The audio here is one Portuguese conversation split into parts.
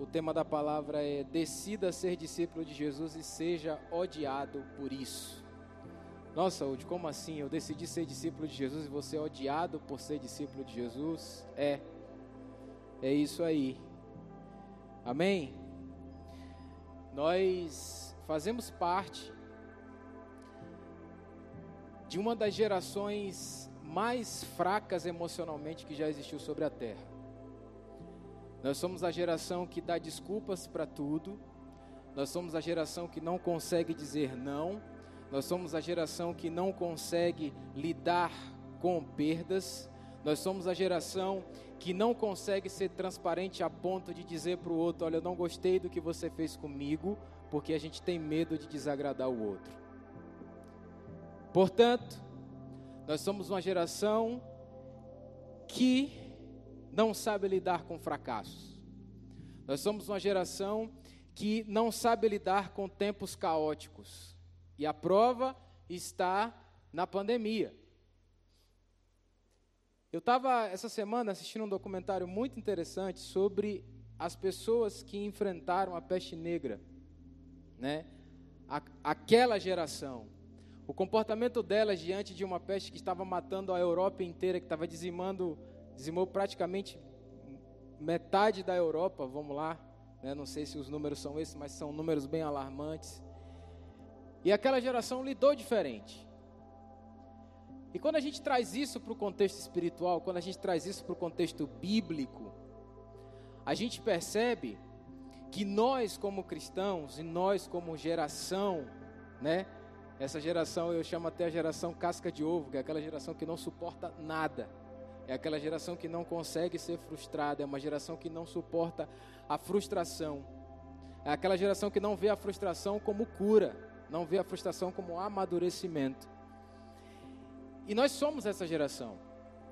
O tema da palavra é Decida ser discípulo de Jesus e seja odiado por isso. Nossa, Udi, como assim? Eu decidi ser discípulo de Jesus e você é odiado por ser discípulo de Jesus? É. É isso aí. Amém? Nós fazemos parte de uma das gerações mais fracas emocionalmente que já existiu sobre a terra. Nós somos a geração que dá desculpas para tudo. Nós somos a geração que não consegue dizer não. Nós somos a geração que não consegue lidar com perdas. Nós somos a geração que não consegue ser transparente a ponto de dizer para o outro: Olha, eu não gostei do que você fez comigo, porque a gente tem medo de desagradar o outro. Portanto, nós somos uma geração que não sabe lidar com fracassos. Nós somos uma geração que não sabe lidar com tempos caóticos. E a prova está na pandemia. Eu estava essa semana assistindo um documentário muito interessante sobre as pessoas que enfrentaram a peste negra, né? aquela geração. O comportamento delas diante de uma peste que estava matando a Europa inteira, que estava dizimando dizimou praticamente metade da Europa, vamos lá, né? não sei se os números são esses, mas são números bem alarmantes. E aquela geração lidou diferente. E quando a gente traz isso para o contexto espiritual, quando a gente traz isso para o contexto bíblico, a gente percebe que nós como cristãos e nós como geração, né? Essa geração eu chamo até a geração casca de ovo, que é aquela geração que não suporta nada. É aquela geração que não consegue ser frustrada, é uma geração que não suporta a frustração. É aquela geração que não vê a frustração como cura, não vê a frustração como amadurecimento. E nós somos essa geração.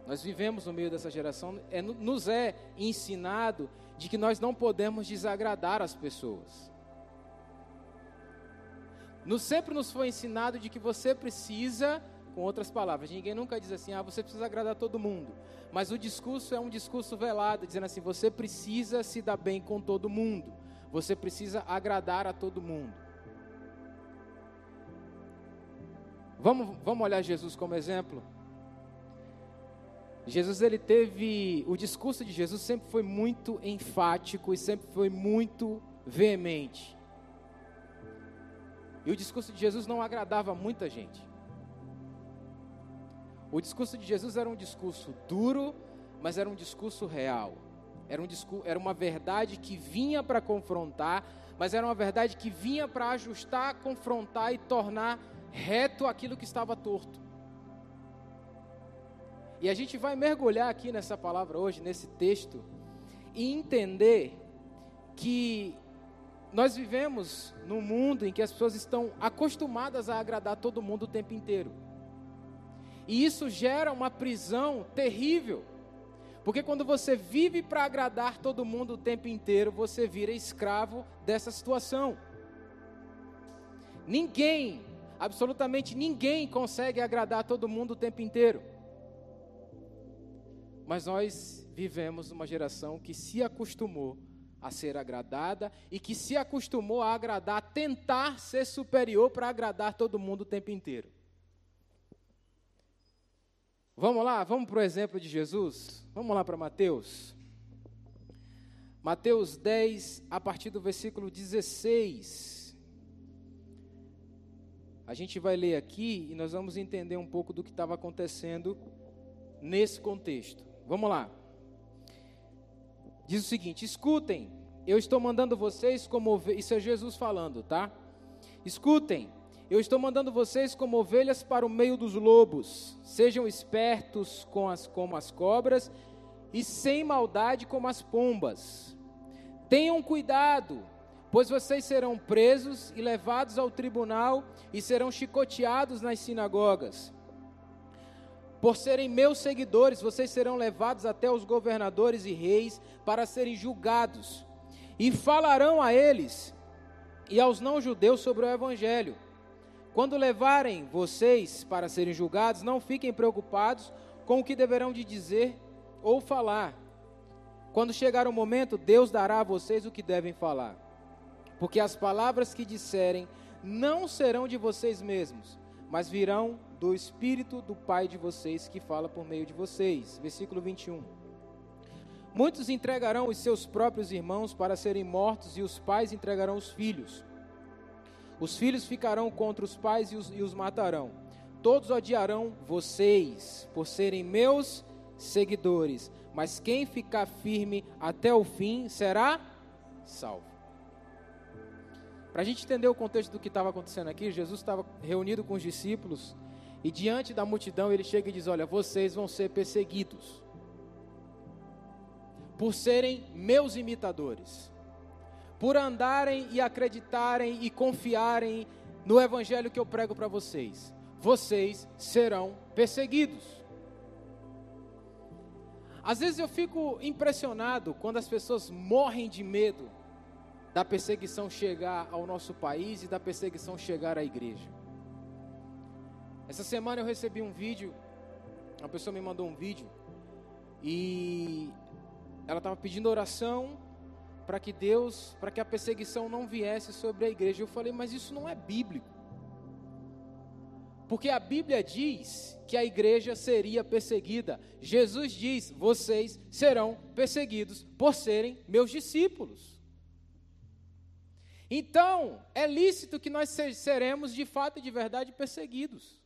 Nós vivemos no meio dessa geração. É, nos é ensinado de que nós não podemos desagradar as pessoas. Nos, sempre nos foi ensinado de que você precisa com outras palavras, ninguém nunca diz assim, ah, você precisa agradar todo mundo. Mas o discurso é um discurso velado, dizendo assim, você precisa se dar bem com todo mundo. Você precisa agradar a todo mundo. Vamos, vamos olhar Jesus como exemplo? Jesus ele teve, o discurso de Jesus sempre foi muito enfático e sempre foi muito veemente. E o discurso de Jesus não agradava muita gente. O discurso de Jesus era um discurso duro, mas era um discurso real. Era, um discurso, era uma verdade que vinha para confrontar, mas era uma verdade que vinha para ajustar, confrontar e tornar reto aquilo que estava torto. E a gente vai mergulhar aqui nessa palavra hoje, nesse texto, e entender que nós vivemos num mundo em que as pessoas estão acostumadas a agradar todo mundo o tempo inteiro. E isso gera uma prisão terrível. Porque quando você vive para agradar todo mundo o tempo inteiro, você vira escravo dessa situação. Ninguém, absolutamente ninguém consegue agradar todo mundo o tempo inteiro. Mas nós vivemos uma geração que se acostumou a ser agradada e que se acostumou a agradar, tentar ser superior para agradar todo mundo o tempo inteiro. Vamos lá, vamos para o exemplo de Jesus? Vamos lá para Mateus. Mateus 10, a partir do versículo 16. A gente vai ler aqui e nós vamos entender um pouco do que estava acontecendo nesse contexto. Vamos lá. Diz o seguinte: escutem, eu estou mandando vocês como. Isso é Jesus falando, tá? Escutem, eu estou mandando vocês como ovelhas para o meio dos lobos. Sejam espertos com as, como as cobras e sem maldade como as pombas. Tenham cuidado, pois vocês serão presos e levados ao tribunal e serão chicoteados nas sinagogas. Por serem meus seguidores, vocês serão levados até os governadores e reis para serem julgados. E falarão a eles e aos não-judeus sobre o evangelho quando levarem vocês para serem julgados, não fiquem preocupados com o que deverão de dizer ou falar, Quando chegar o momento, Deus dará a vocês o que devem falar. Porque as palavras que disserem não serão de vocês mesmos, mas virão do Espírito do Pai de vocês que fala por meio de vocês. Versículo 21. Muitos entregarão os seus próprios irmãos para serem mortos, e os pais entregarão os filhos. Os filhos ficarão contra os pais e os, e os matarão. Todos odiarão vocês por serem meus seguidores, mas quem ficar firme até o fim será salvo. Para a gente entender o contexto do que estava acontecendo aqui, Jesus estava reunido com os discípulos e diante da multidão ele chega e diz: Olha, vocês vão ser perseguidos por serem meus imitadores, por andarem e acreditarem e confiarem no evangelho que eu prego para vocês. Vocês serão perseguidos. Às vezes eu fico impressionado quando as pessoas morrem de medo da perseguição chegar ao nosso país e da perseguição chegar à igreja. Essa semana eu recebi um vídeo, uma pessoa me mandou um vídeo e ela estava pedindo oração para que Deus, para que a perseguição não viesse sobre a igreja. Eu falei, mas isso não é bíblico. Porque a Bíblia diz que a igreja seria perseguida. Jesus diz: vocês serão perseguidos por serem meus discípulos. Então, é lícito que nós seremos de fato e de verdade perseguidos.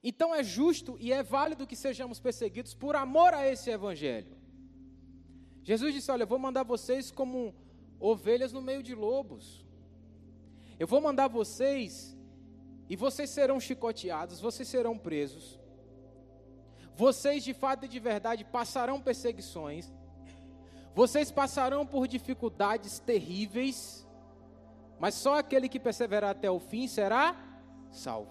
Então é justo e é válido que sejamos perseguidos por amor a esse evangelho. Jesus disse: Olha, eu vou mandar vocês como ovelhas no meio de lobos. Eu vou mandar vocês e vocês serão chicoteados, vocês serão presos. Vocês de fato e de verdade passarão perseguições. Vocês passarão por dificuldades terríveis. Mas só aquele que perseverar até o fim será salvo.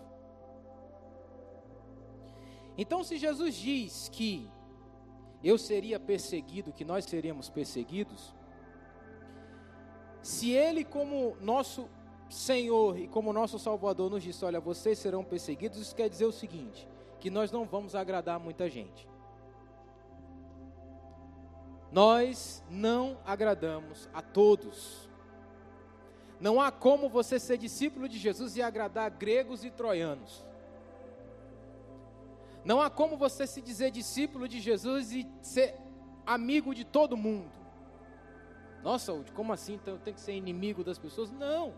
Então, se Jesus diz que eu seria perseguido, que nós seríamos perseguidos, se Ele, como nosso Senhor e como nosso Salvador nos disse: Olha, vocês serão perseguidos, isso quer dizer o seguinte: que nós não vamos agradar muita gente. Nós não agradamos a todos. Não há como você ser discípulo de Jesus e agradar gregos e troianos. Não há como você se dizer discípulo de Jesus e ser amigo de todo mundo. Nossa, como assim? Então tem que ser inimigo das pessoas? Não.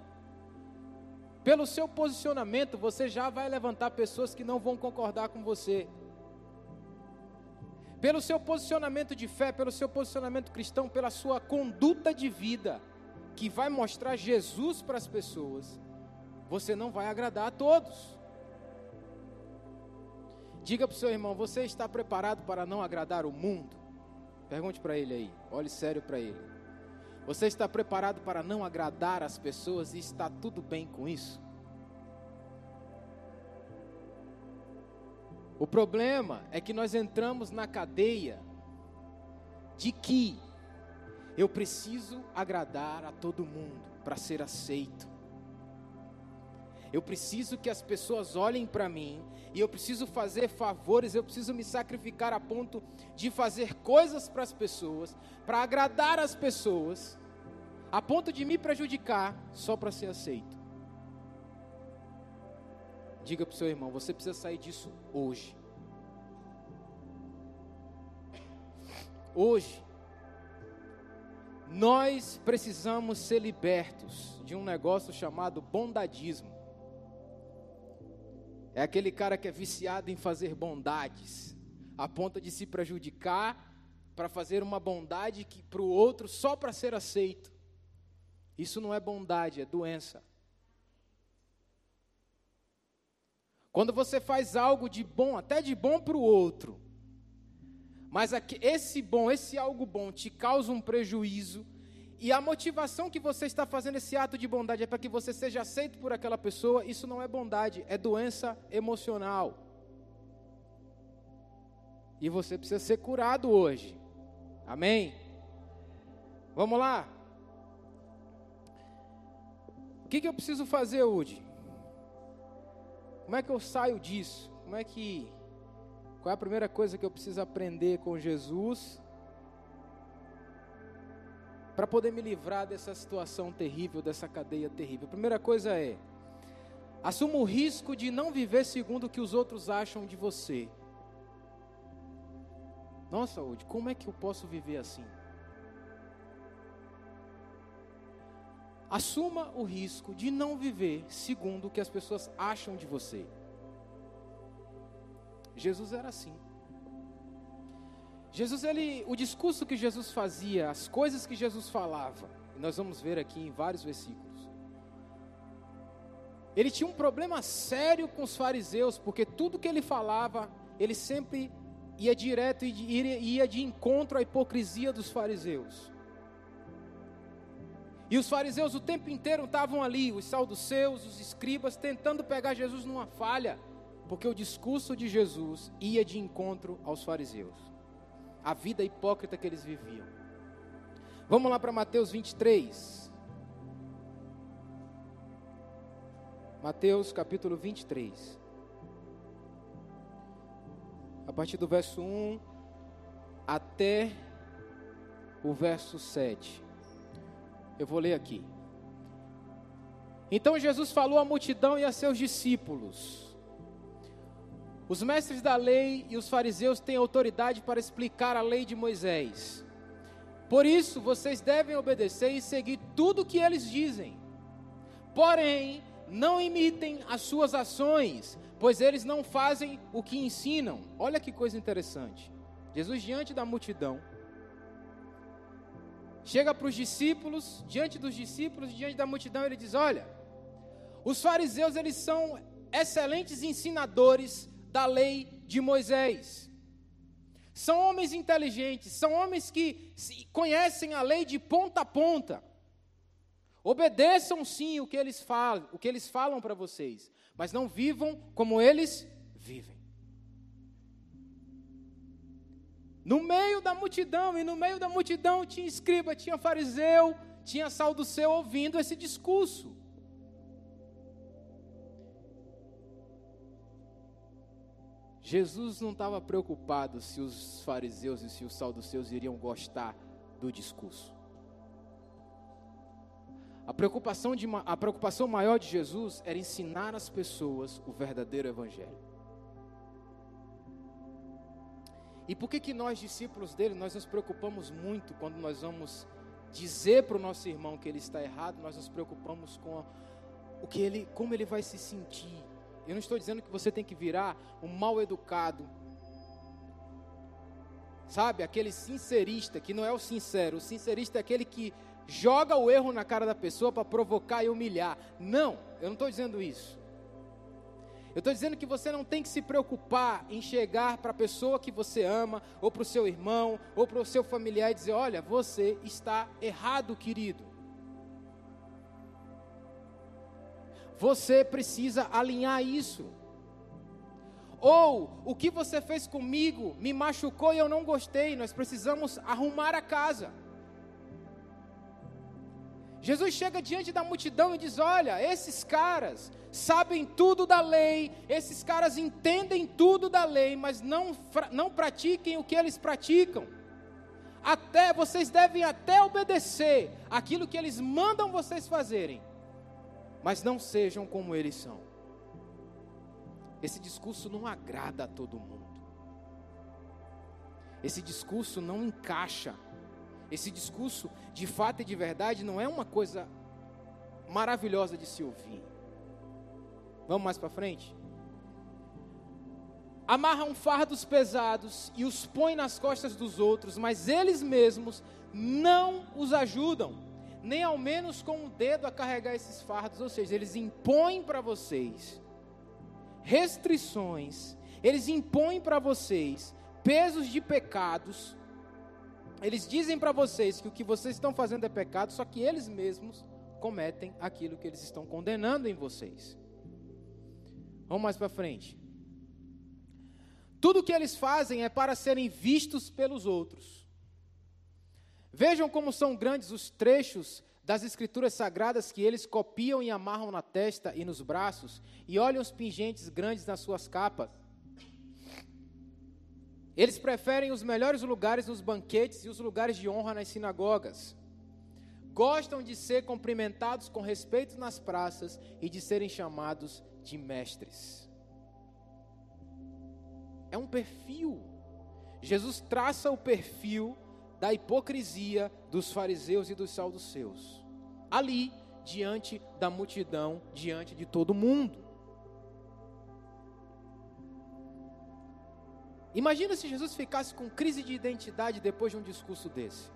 Pelo seu posicionamento, você já vai levantar pessoas que não vão concordar com você. Pelo seu posicionamento de fé, pelo seu posicionamento cristão, pela sua conduta de vida, que vai mostrar Jesus para as pessoas, você não vai agradar a todos. Diga para o seu irmão: você está preparado para não agradar o mundo? Pergunte para ele aí, olhe sério para ele. Você está preparado para não agradar as pessoas e está tudo bem com isso? O problema é que nós entramos na cadeia de que eu preciso agradar a todo mundo para ser aceito. Eu preciso que as pessoas olhem para mim e eu preciso fazer favores, eu preciso me sacrificar a ponto de fazer coisas para as pessoas, para agradar as pessoas, a ponto de me prejudicar só para ser aceito. Diga para o seu irmão: você precisa sair disso hoje. Hoje, nós precisamos ser libertos de um negócio chamado bondadismo. É aquele cara que é viciado em fazer bondades, a ponto de se prejudicar para fazer uma bondade para o outro só para ser aceito. Isso não é bondade, é doença. Quando você faz algo de bom, até de bom para o outro, mas esse bom, esse algo bom te causa um prejuízo, e a motivação que você está fazendo esse ato de bondade é para que você seja aceito por aquela pessoa, isso não é bondade, é doença emocional. E você precisa ser curado hoje. Amém? Vamos lá? O que, que eu preciso fazer hoje? Como é que eu saio disso? Como é que Qual é a primeira coisa que eu preciso aprender com Jesus para poder me livrar dessa situação terrível, dessa cadeia terrível? A primeira coisa é: assuma o risco de não viver segundo o que os outros acham de você. Nossa, Udi, como é que eu posso viver assim? Assuma o risco de não viver segundo o que as pessoas acham de você. Jesus era assim. Jesus, ele, o discurso que Jesus fazia, as coisas que Jesus falava, nós vamos ver aqui em vários versículos. Ele tinha um problema sério com os fariseus, porque tudo que ele falava, ele sempre ia direto e ia de encontro à hipocrisia dos fariseus. E os fariseus o tempo inteiro estavam ali, os saduceus, os escribas, tentando pegar Jesus numa falha, porque o discurso de Jesus ia de encontro aos fariseus, a vida hipócrita que eles viviam. Vamos lá para Mateus 23. Mateus capítulo 23. A partir do verso 1 até o verso 7. Eu vou ler aqui. Então Jesus falou à multidão e a seus discípulos: Os mestres da lei e os fariseus têm autoridade para explicar a lei de Moisés. Por isso, vocês devem obedecer e seguir tudo o que eles dizem. Porém, não imitem as suas ações, pois eles não fazem o que ensinam. Olha que coisa interessante. Jesus, diante da multidão, chega para os discípulos, diante dos discípulos, diante da multidão, ele diz: Olha, os fariseus eles são excelentes ensinadores da lei de Moisés. São homens inteligentes, são homens que conhecem a lei de ponta a ponta. Obedeçam sim o que eles falam, o que eles falam para vocês, mas não vivam como eles vivem. No meio da multidão, e no meio da multidão tinha escriba, tinha fariseu, tinha seu ouvindo esse discurso. Jesus não estava preocupado se os fariseus e se os seus iriam gostar do discurso. A preocupação, de, a preocupação maior de Jesus era ensinar as pessoas o verdadeiro Evangelho. E por que, que nós, discípulos dele, nós nos preocupamos muito quando nós vamos dizer para o nosso irmão que ele está errado, nós nos preocupamos com o que ele, como ele vai se sentir. Eu não estou dizendo que você tem que virar um mal educado. Sabe, aquele sincerista que não é o sincero, o sincerista é aquele que joga o erro na cara da pessoa para provocar e humilhar. Não, eu não estou dizendo isso. Eu estou dizendo que você não tem que se preocupar em chegar para a pessoa que você ama, ou para o seu irmão, ou para o seu familiar e dizer: olha, você está errado, querido. Você precisa alinhar isso. Ou o que você fez comigo me machucou e eu não gostei, nós precisamos arrumar a casa. Jesus chega diante da multidão e diz: Olha, esses caras sabem tudo da lei, esses caras entendem tudo da lei, mas não, não pratiquem o que eles praticam. Até vocês devem até obedecer aquilo que eles mandam vocês fazerem, mas não sejam como eles são. Esse discurso não agrada a todo mundo. Esse discurso não encaixa esse discurso, de fato e de verdade, não é uma coisa maravilhosa de se ouvir. Vamos mais para frente? Amarram fardos pesados e os põem nas costas dos outros, mas eles mesmos não os ajudam, nem ao menos com o dedo a carregar esses fardos, ou seja, eles impõem para vocês restrições, eles impõem para vocês pesos de pecados eles dizem para vocês que o que vocês estão fazendo é pecado, só que eles mesmos cometem aquilo que eles estão condenando em vocês. Vamos mais para frente. Tudo o que eles fazem é para serem vistos pelos outros. Vejam como são grandes os trechos das escrituras sagradas que eles copiam e amarram na testa e nos braços, e olham os pingentes grandes nas suas capas. Eles preferem os melhores lugares nos banquetes e os lugares de honra nas sinagogas. Gostam de ser cumprimentados com respeito nas praças e de serem chamados de mestres. É um perfil. Jesus traça o perfil da hipocrisia dos fariseus e dos saduceus. Ali, diante da multidão, diante de todo mundo. Imagina se Jesus ficasse com crise de identidade depois de um discurso desse.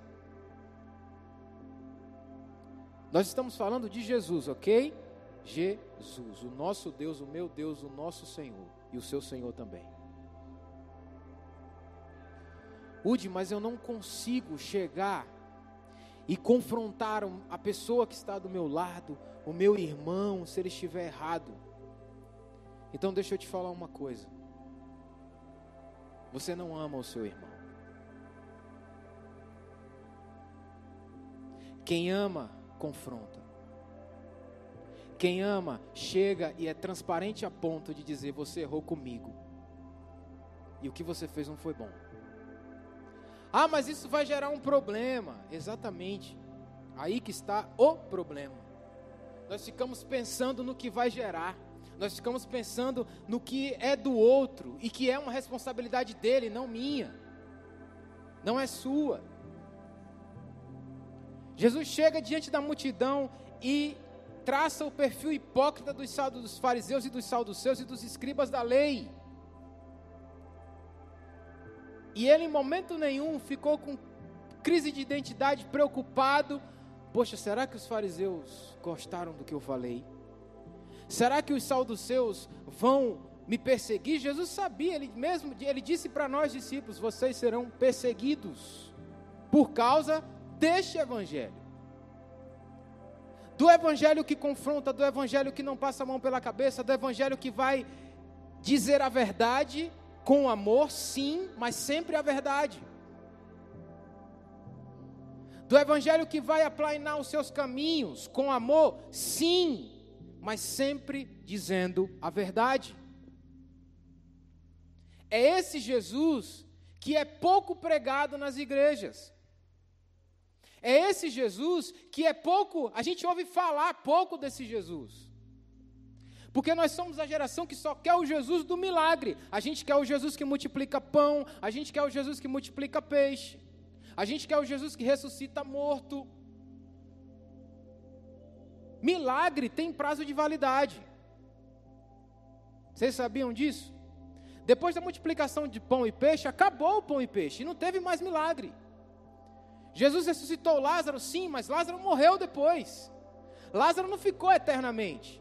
Nós estamos falando de Jesus, ok? Jesus, o nosso Deus, o meu Deus, o nosso Senhor e o seu Senhor também. Mas eu não consigo chegar e confrontar a pessoa que está do meu lado, o meu irmão, se ele estiver errado. Então deixa eu te falar uma coisa. Você não ama o seu irmão. Quem ama, confronta. Quem ama, chega e é transparente a ponto de dizer: Você errou comigo. E o que você fez não foi bom. Ah, mas isso vai gerar um problema. Exatamente. Aí que está o problema. Nós ficamos pensando no que vai gerar. Nós ficamos pensando no que é do outro e que é uma responsabilidade dele, não minha. Não é sua. Jesus chega diante da multidão e traça o perfil hipócrita dos, dos fariseus e dos saduceus e dos escribas da lei. E ele, em momento nenhum, ficou com crise de identidade, preocupado. Poxa, será que os fariseus gostaram do que eu falei? Será que os saduceus vão me perseguir? Jesus sabia, ele mesmo, ele disse para nós discípulos: vocês serão perseguidos por causa deste evangelho. Do evangelho que confronta, do evangelho que não passa a mão pela cabeça, do evangelho que vai dizer a verdade com amor, sim, mas sempre a verdade. Do evangelho que vai aplainar os seus caminhos com amor, sim, mas sempre dizendo a verdade. É esse Jesus que é pouco pregado nas igrejas. É esse Jesus que é pouco, a gente ouve falar pouco desse Jesus. Porque nós somos a geração que só quer o Jesus do milagre. A gente quer o Jesus que multiplica pão, a gente quer o Jesus que multiplica peixe. A gente quer o Jesus que ressuscita morto. Milagre tem prazo de validade. Vocês sabiam disso? Depois da multiplicação de pão e peixe, acabou o pão e peixe, e não teve mais milagre. Jesus ressuscitou Lázaro, sim, mas Lázaro morreu depois. Lázaro não ficou eternamente.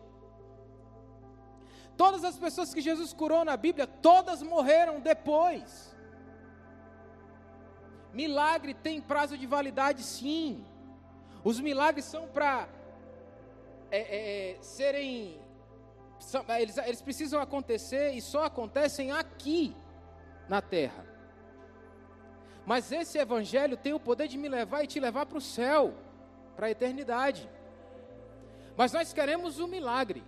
Todas as pessoas que Jesus curou na Bíblia, todas morreram depois. Milagre tem prazo de validade, sim. Os milagres são para é, é, é, serem. São, eles, eles precisam acontecer e só acontecem aqui na terra. Mas esse evangelho tem o poder de me levar e te levar para o céu, para a eternidade. Mas nós queremos o milagre.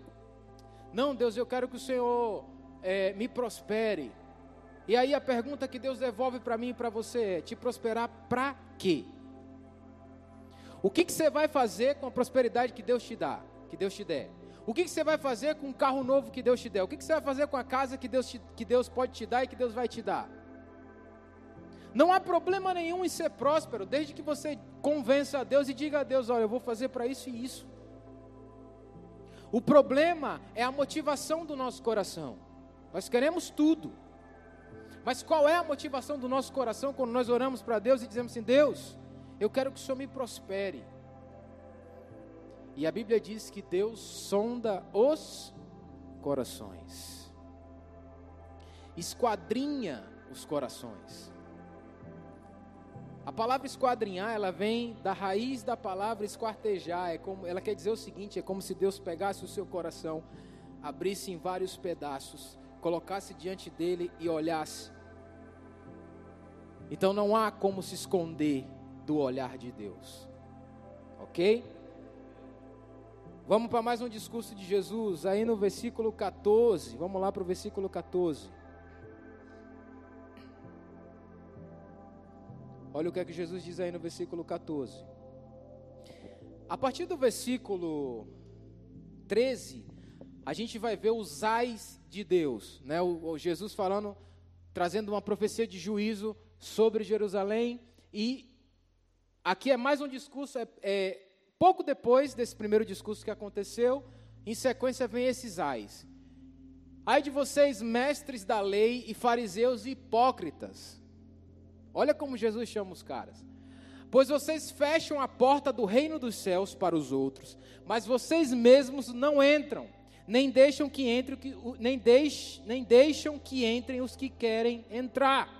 Não, Deus, eu quero que o Senhor é, me prospere. E aí a pergunta que Deus devolve para mim e para você é: te prosperar para quê? O que, que você vai fazer com a prosperidade que Deus te dá, que Deus te der? O que, que você vai fazer com o carro novo que Deus te der? O que, que você vai fazer com a casa que Deus, te, que Deus pode te dar e que Deus vai te dar? Não há problema nenhum em ser próspero, desde que você convença a Deus e diga a Deus: olha, eu vou fazer para isso e isso. O problema é a motivação do nosso coração. Nós queremos tudo. Mas qual é a motivação do nosso coração quando nós oramos para Deus e dizemos assim: Deus, eu quero que o Senhor me prospere. E a Bíblia diz que Deus sonda os corações, esquadrinha os corações. A palavra esquadrinhar, ela vem da raiz da palavra esquartejar. É como, ela quer dizer o seguinte: é como se Deus pegasse o seu coração, abrisse em vários pedaços, colocasse diante dele e olhasse. Então não há como se esconder do olhar de Deus. Ok? Vamos para mais um discurso de Jesus, aí no versículo 14. Vamos lá para o versículo 14. Olha o que é que Jesus diz aí no versículo 14. A partir do versículo 13, a gente vai ver os ais de Deus, né? O, o Jesus falando, trazendo uma profecia de juízo sobre Jerusalém e aqui é mais um discurso, é, é pouco depois desse primeiro discurso que aconteceu, em sequência vem esses ais. Ai de vocês, mestres da lei e fariseus e hipócritas. Olha como Jesus chama os caras. Pois vocês fecham a porta do reino dos céus para os outros, mas vocês mesmos não entram, nem deixam que entre, nem, deix, nem deixam que entrem os que querem entrar.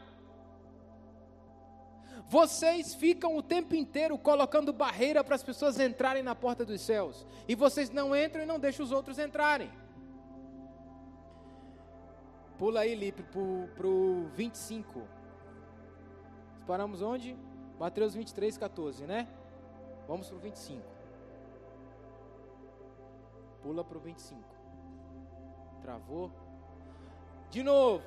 Vocês ficam o tempo inteiro colocando barreira para as pessoas entrarem na porta dos céus, e vocês não entram e não deixam os outros entrarem. Pula aí, Lipe, para o 25. Paramos onde? Mateus 23, 14, né? Vamos para o 25. Pula para o 25. Travou. De novo.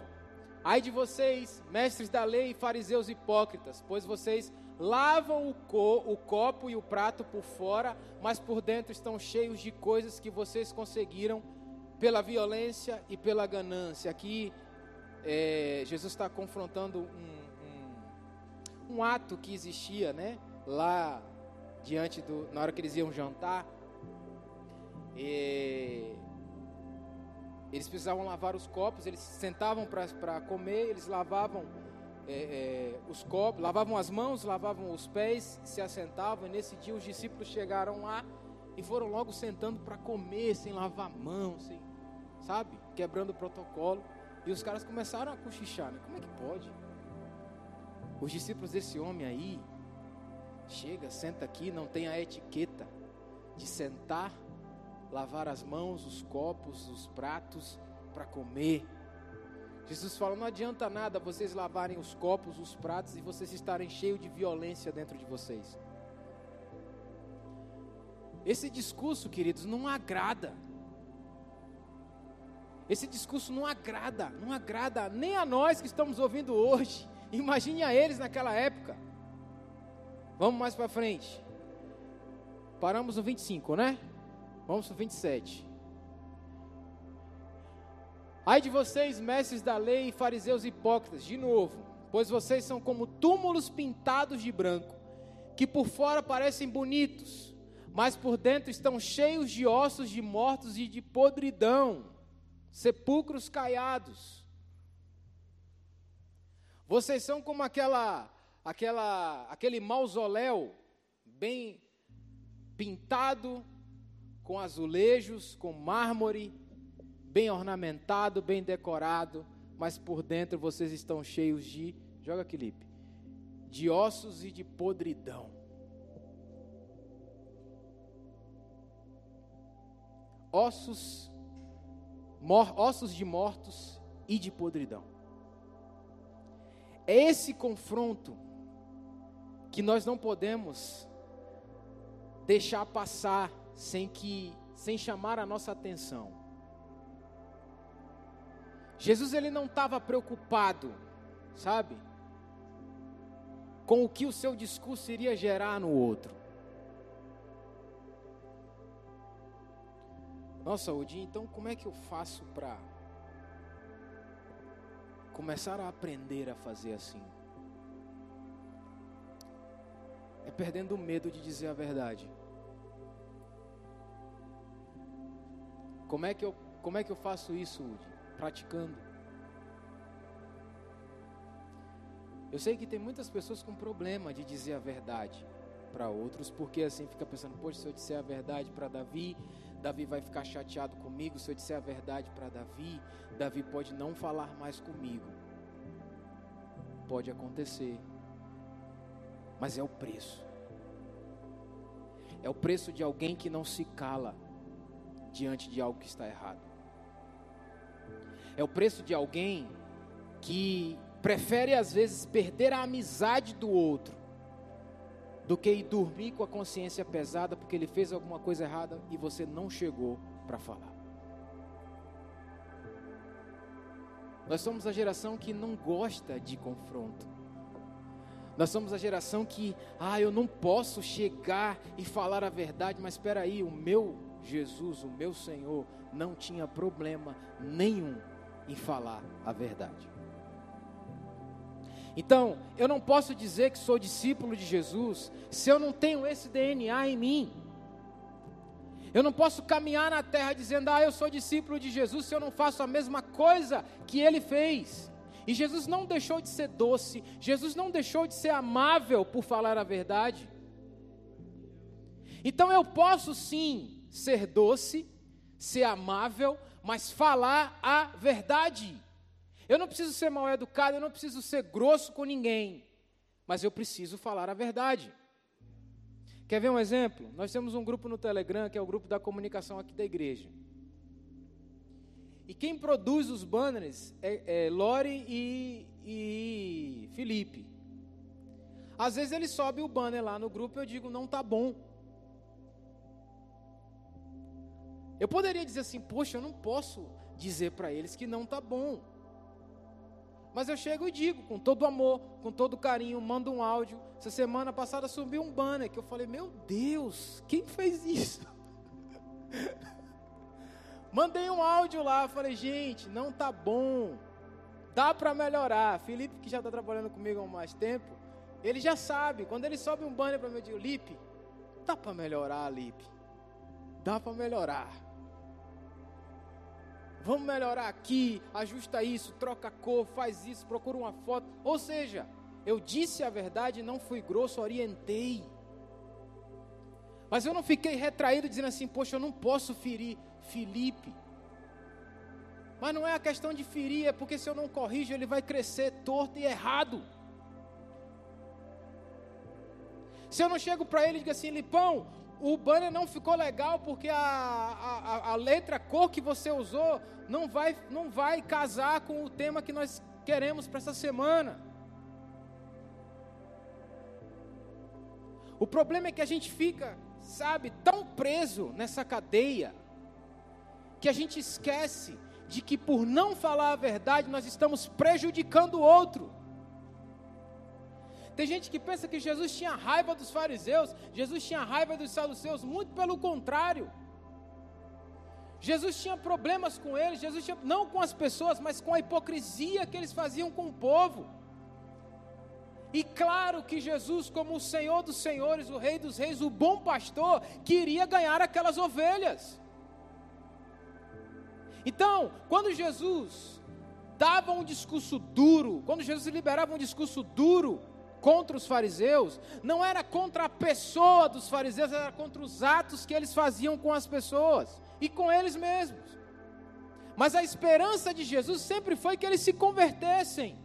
Ai de vocês, mestres da lei, fariseus hipócritas, pois vocês lavam o, co, o copo e o prato por fora, mas por dentro estão cheios de coisas que vocês conseguiram pela violência e pela ganância. Aqui é, Jesus está confrontando um, um, ato que existia, né? Lá diante do, na hora que eles iam jantar, e, eles precisavam lavar os copos. Eles sentavam para comer, eles lavavam é, é, os copos, lavavam as mãos, lavavam os pés, se assentavam. E nesse dia os discípulos chegaram lá e foram logo sentando para comer, sem lavar a mão, sem sabe? Quebrando o protocolo. E os caras começaram a cochichar, né? Como é que pode? Os discípulos desse homem aí, chega, senta aqui, não tem a etiqueta de sentar, lavar as mãos, os copos, os pratos para comer. Jesus fala: não adianta nada vocês lavarem os copos, os pratos e vocês estarem cheios de violência dentro de vocês. Esse discurso, queridos, não agrada. Esse discurso não agrada, não agrada nem a nós que estamos ouvindo hoje. Imagine a eles naquela época. Vamos mais para frente. Paramos no 25, né? Vamos para o 27. Ai de vocês, mestres da lei e fariseus hipócritas, de novo, pois vocês são como túmulos pintados de branco, que por fora parecem bonitos, mas por dentro estão cheios de ossos de mortos e de podridão sepulcros caiados. Vocês são como aquela, aquela, aquele mausoléu bem pintado com azulejos, com mármore, bem ornamentado, bem decorado, mas por dentro vocês estão cheios de, joga Felipe, de ossos e de podridão. Ossos ossos de mortos e de podridão. É esse confronto que nós não podemos deixar passar sem que sem chamar a nossa atenção. Jesus ele não estava preocupado, sabe? Com o que o seu discurso iria gerar no outro. Nossa, Odin, então como é que eu faço para começar a aprender a fazer assim? É perdendo o medo de dizer a verdade. Como é que eu, como é que eu faço isso, Odin? Praticando. Eu sei que tem muitas pessoas com problema de dizer a verdade para outros, porque assim fica pensando, poxa, se eu disser a verdade para Davi, Davi vai ficar chateado comigo se eu disser a verdade para Davi. Davi pode não falar mais comigo. Pode acontecer. Mas é o preço. É o preço de alguém que não se cala diante de algo que está errado. É o preço de alguém que prefere às vezes perder a amizade do outro do que ir dormir com a consciência pesada porque ele fez alguma coisa errada e você não chegou para falar. Nós somos a geração que não gosta de confronto. Nós somos a geração que, ah, eu não posso chegar e falar a verdade, mas espera aí, o meu Jesus, o meu Senhor, não tinha problema nenhum em falar a verdade. Então, eu não posso dizer que sou discípulo de Jesus se eu não tenho esse DNA em mim. Eu não posso caminhar na terra dizendo, ah, eu sou discípulo de Jesus, se eu não faço a mesma coisa que ele fez. E Jesus não deixou de ser doce, Jesus não deixou de ser amável por falar a verdade. Então eu posso sim ser doce, ser amável, mas falar a verdade. Eu não preciso ser mal educado, eu não preciso ser grosso com ninguém, mas eu preciso falar a verdade. Quer ver um exemplo? Nós temos um grupo no Telegram, que é o grupo da comunicação aqui da igreja. E quem produz os banners é, é Lore e, e Felipe. Às vezes ele sobe o banner lá no grupo e eu digo, não tá bom. Eu poderia dizer assim, poxa, eu não posso dizer para eles que não tá bom. Mas eu chego e digo, com todo amor, com todo carinho, mando um áudio. Essa semana passada subiu um banner que eu falei, meu Deus, quem fez isso? Mandei um áudio lá, falei, gente, não tá bom. Dá para melhorar. Felipe, que já está trabalhando comigo há mais tempo, ele já sabe. Quando ele sobe um banner para mim, eu digo, Lipe, dá para melhorar, Lipe. Dá para melhorar. Vamos melhorar aqui, ajusta isso, troca a cor, faz isso, procura uma foto. Ou seja, eu disse a verdade, não fui grosso, orientei. Mas eu não fiquei retraído dizendo assim, poxa, eu não posso ferir. Filipe. Mas não é a questão de ferir, é porque se eu não corrijo, ele vai crescer torto e errado. Se eu não chego para ele e digo assim, Lipão, o banner não ficou legal porque a, a, a, letra, a cor que você usou não vai, não vai casar com o tema que nós queremos para essa semana. O problema é que a gente fica, sabe, tão preso nessa cadeia que a gente esquece de que por não falar a verdade nós estamos prejudicando o outro. Tem gente que pensa que Jesus tinha raiva dos fariseus, Jesus tinha raiva dos saduceus, muito pelo contrário. Jesus tinha problemas com eles, Jesus tinha, não com as pessoas, mas com a hipocrisia que eles faziam com o povo. E claro que Jesus, como o Senhor dos Senhores, o Rei dos Reis, o bom pastor, queria ganhar aquelas ovelhas. Então, quando Jesus dava um discurso duro, quando Jesus liberava um discurso duro contra os fariseus, não era contra a pessoa dos fariseus, era contra os atos que eles faziam com as pessoas e com eles mesmos. Mas a esperança de Jesus sempre foi que eles se convertessem,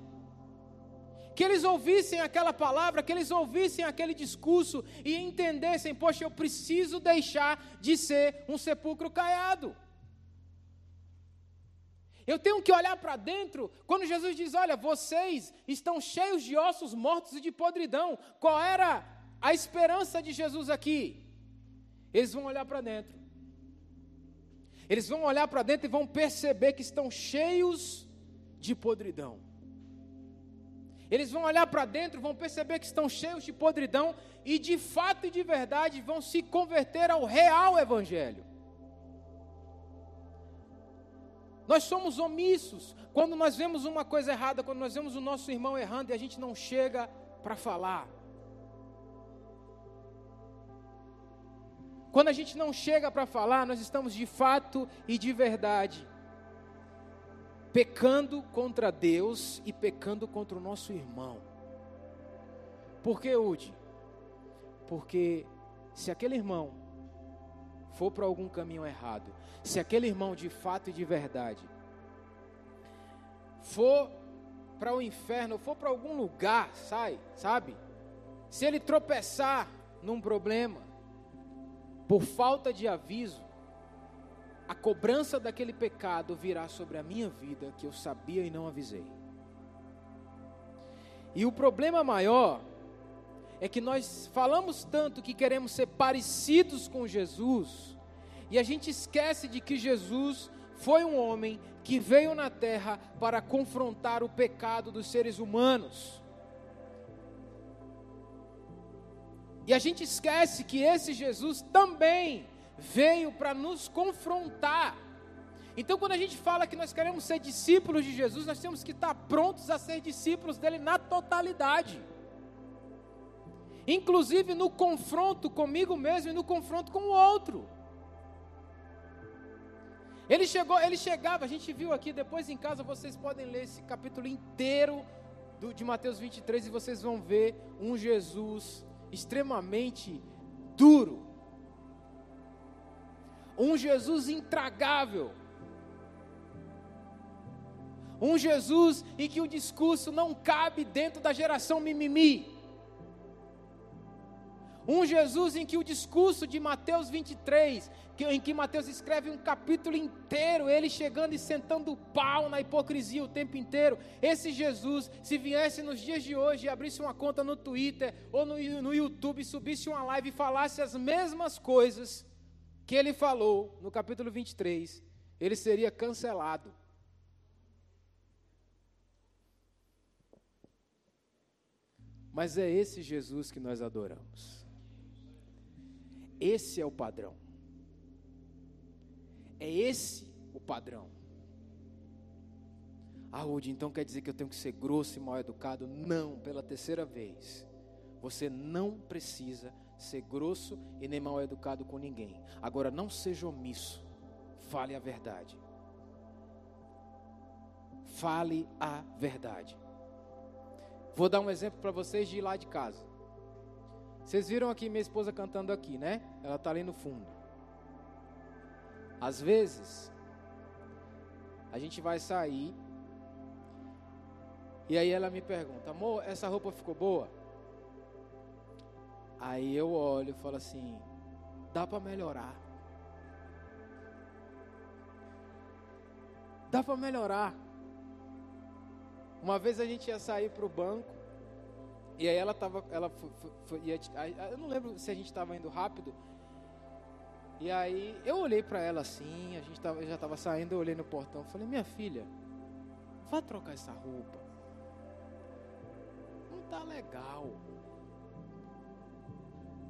que eles ouvissem aquela palavra, que eles ouvissem aquele discurso e entendessem: poxa, eu preciso deixar de ser um sepulcro caiado. Eu tenho que olhar para dentro quando Jesus diz: Olha, vocês estão cheios de ossos mortos e de podridão. Qual era a esperança de Jesus aqui? Eles vão olhar para dentro. Eles vão olhar para dentro e vão perceber que estão cheios de podridão. Eles vão olhar para dentro, vão perceber que estão cheios de podridão e de fato e de verdade vão se converter ao real evangelho. Nós somos omissos. Quando nós vemos uma coisa errada, quando nós vemos o nosso irmão errando e a gente não chega para falar. Quando a gente não chega para falar, nós estamos de fato e de verdade pecando contra Deus e pecando contra o nosso irmão. Por que, Udi? Porque se aquele irmão for para algum caminho errado, se aquele irmão de fato e de verdade for para o inferno, for para algum lugar, sai, sabe? Se ele tropeçar num problema, por falta de aviso, a cobrança daquele pecado virá sobre a minha vida que eu sabia e não avisei. E o problema maior é que nós falamos tanto que queremos ser parecidos com Jesus, e a gente esquece de que Jesus foi um homem que veio na terra para confrontar o pecado dos seres humanos. E a gente esquece que esse Jesus também veio para nos confrontar. Então, quando a gente fala que nós queremos ser discípulos de Jesus, nós temos que estar prontos a ser discípulos dele na totalidade. Inclusive no confronto comigo mesmo e no confronto com o outro. Ele chegou, ele chegava, a gente viu aqui, depois em casa vocês podem ler esse capítulo inteiro do, de Mateus 23 e vocês vão ver um Jesus extremamente duro. Um Jesus intragável. Um Jesus em que o discurso não cabe dentro da geração mimimi. Um Jesus em que o discurso de Mateus 23, que, em que Mateus escreve um capítulo inteiro, ele chegando e sentando o pau na hipocrisia o tempo inteiro. Esse Jesus, se viesse nos dias de hoje e abrisse uma conta no Twitter ou no, no YouTube, subisse uma live e falasse as mesmas coisas que ele falou no capítulo 23, ele seria cancelado. Mas é esse Jesus que nós adoramos. Esse é o padrão. É esse o padrão. Ah, Rudy, então quer dizer que eu tenho que ser grosso e mal educado? Não, pela terceira vez. Você não precisa ser grosso e nem mal educado com ninguém. Agora, não seja omisso. Fale a verdade. Fale a verdade. Vou dar um exemplo para vocês de ir lá de casa. Vocês viram aqui minha esposa cantando aqui, né? Ela está ali no fundo. Às vezes, a gente vai sair e aí ela me pergunta: amor, essa roupa ficou boa? Aí eu olho e falo assim: dá para melhorar. Dá para melhorar. Uma vez a gente ia sair para o banco e aí ela tava, ela foi, foi, ia, eu não lembro se a gente estava indo rápido. E aí eu olhei para ela assim, a gente tava, já estava saindo, eu olhei no portão, falei: "Minha filha, vá trocar essa roupa. Não tá legal."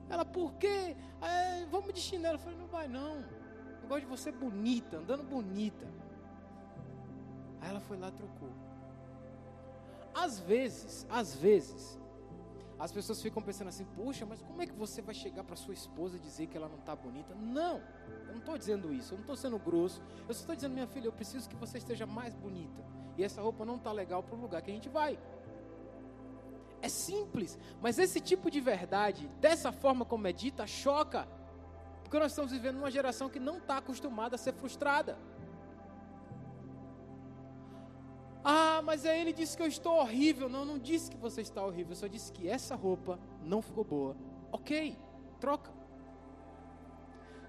Ela, por quê? É, vamos de chinelo. Eu falei: "Não vai não. Eu gosto de você bonita, andando bonita." Aí ela foi lá trocou. Às vezes, às vezes, as pessoas ficam pensando assim: puxa, mas como é que você vai chegar para sua esposa e dizer que ela não está bonita? Não, eu não estou dizendo isso, eu não estou sendo grosso. Eu só estou dizendo, minha filha, eu preciso que você esteja mais bonita. E essa roupa não está legal para o lugar que a gente vai. É simples, mas esse tipo de verdade, dessa forma como é dita, choca. Porque nós estamos vivendo numa geração que não está acostumada a ser frustrada. Ah, mas aí ele disse que eu estou horrível. Não, não disse que você está horrível. Só disse que essa roupa não ficou boa. Ok, troca.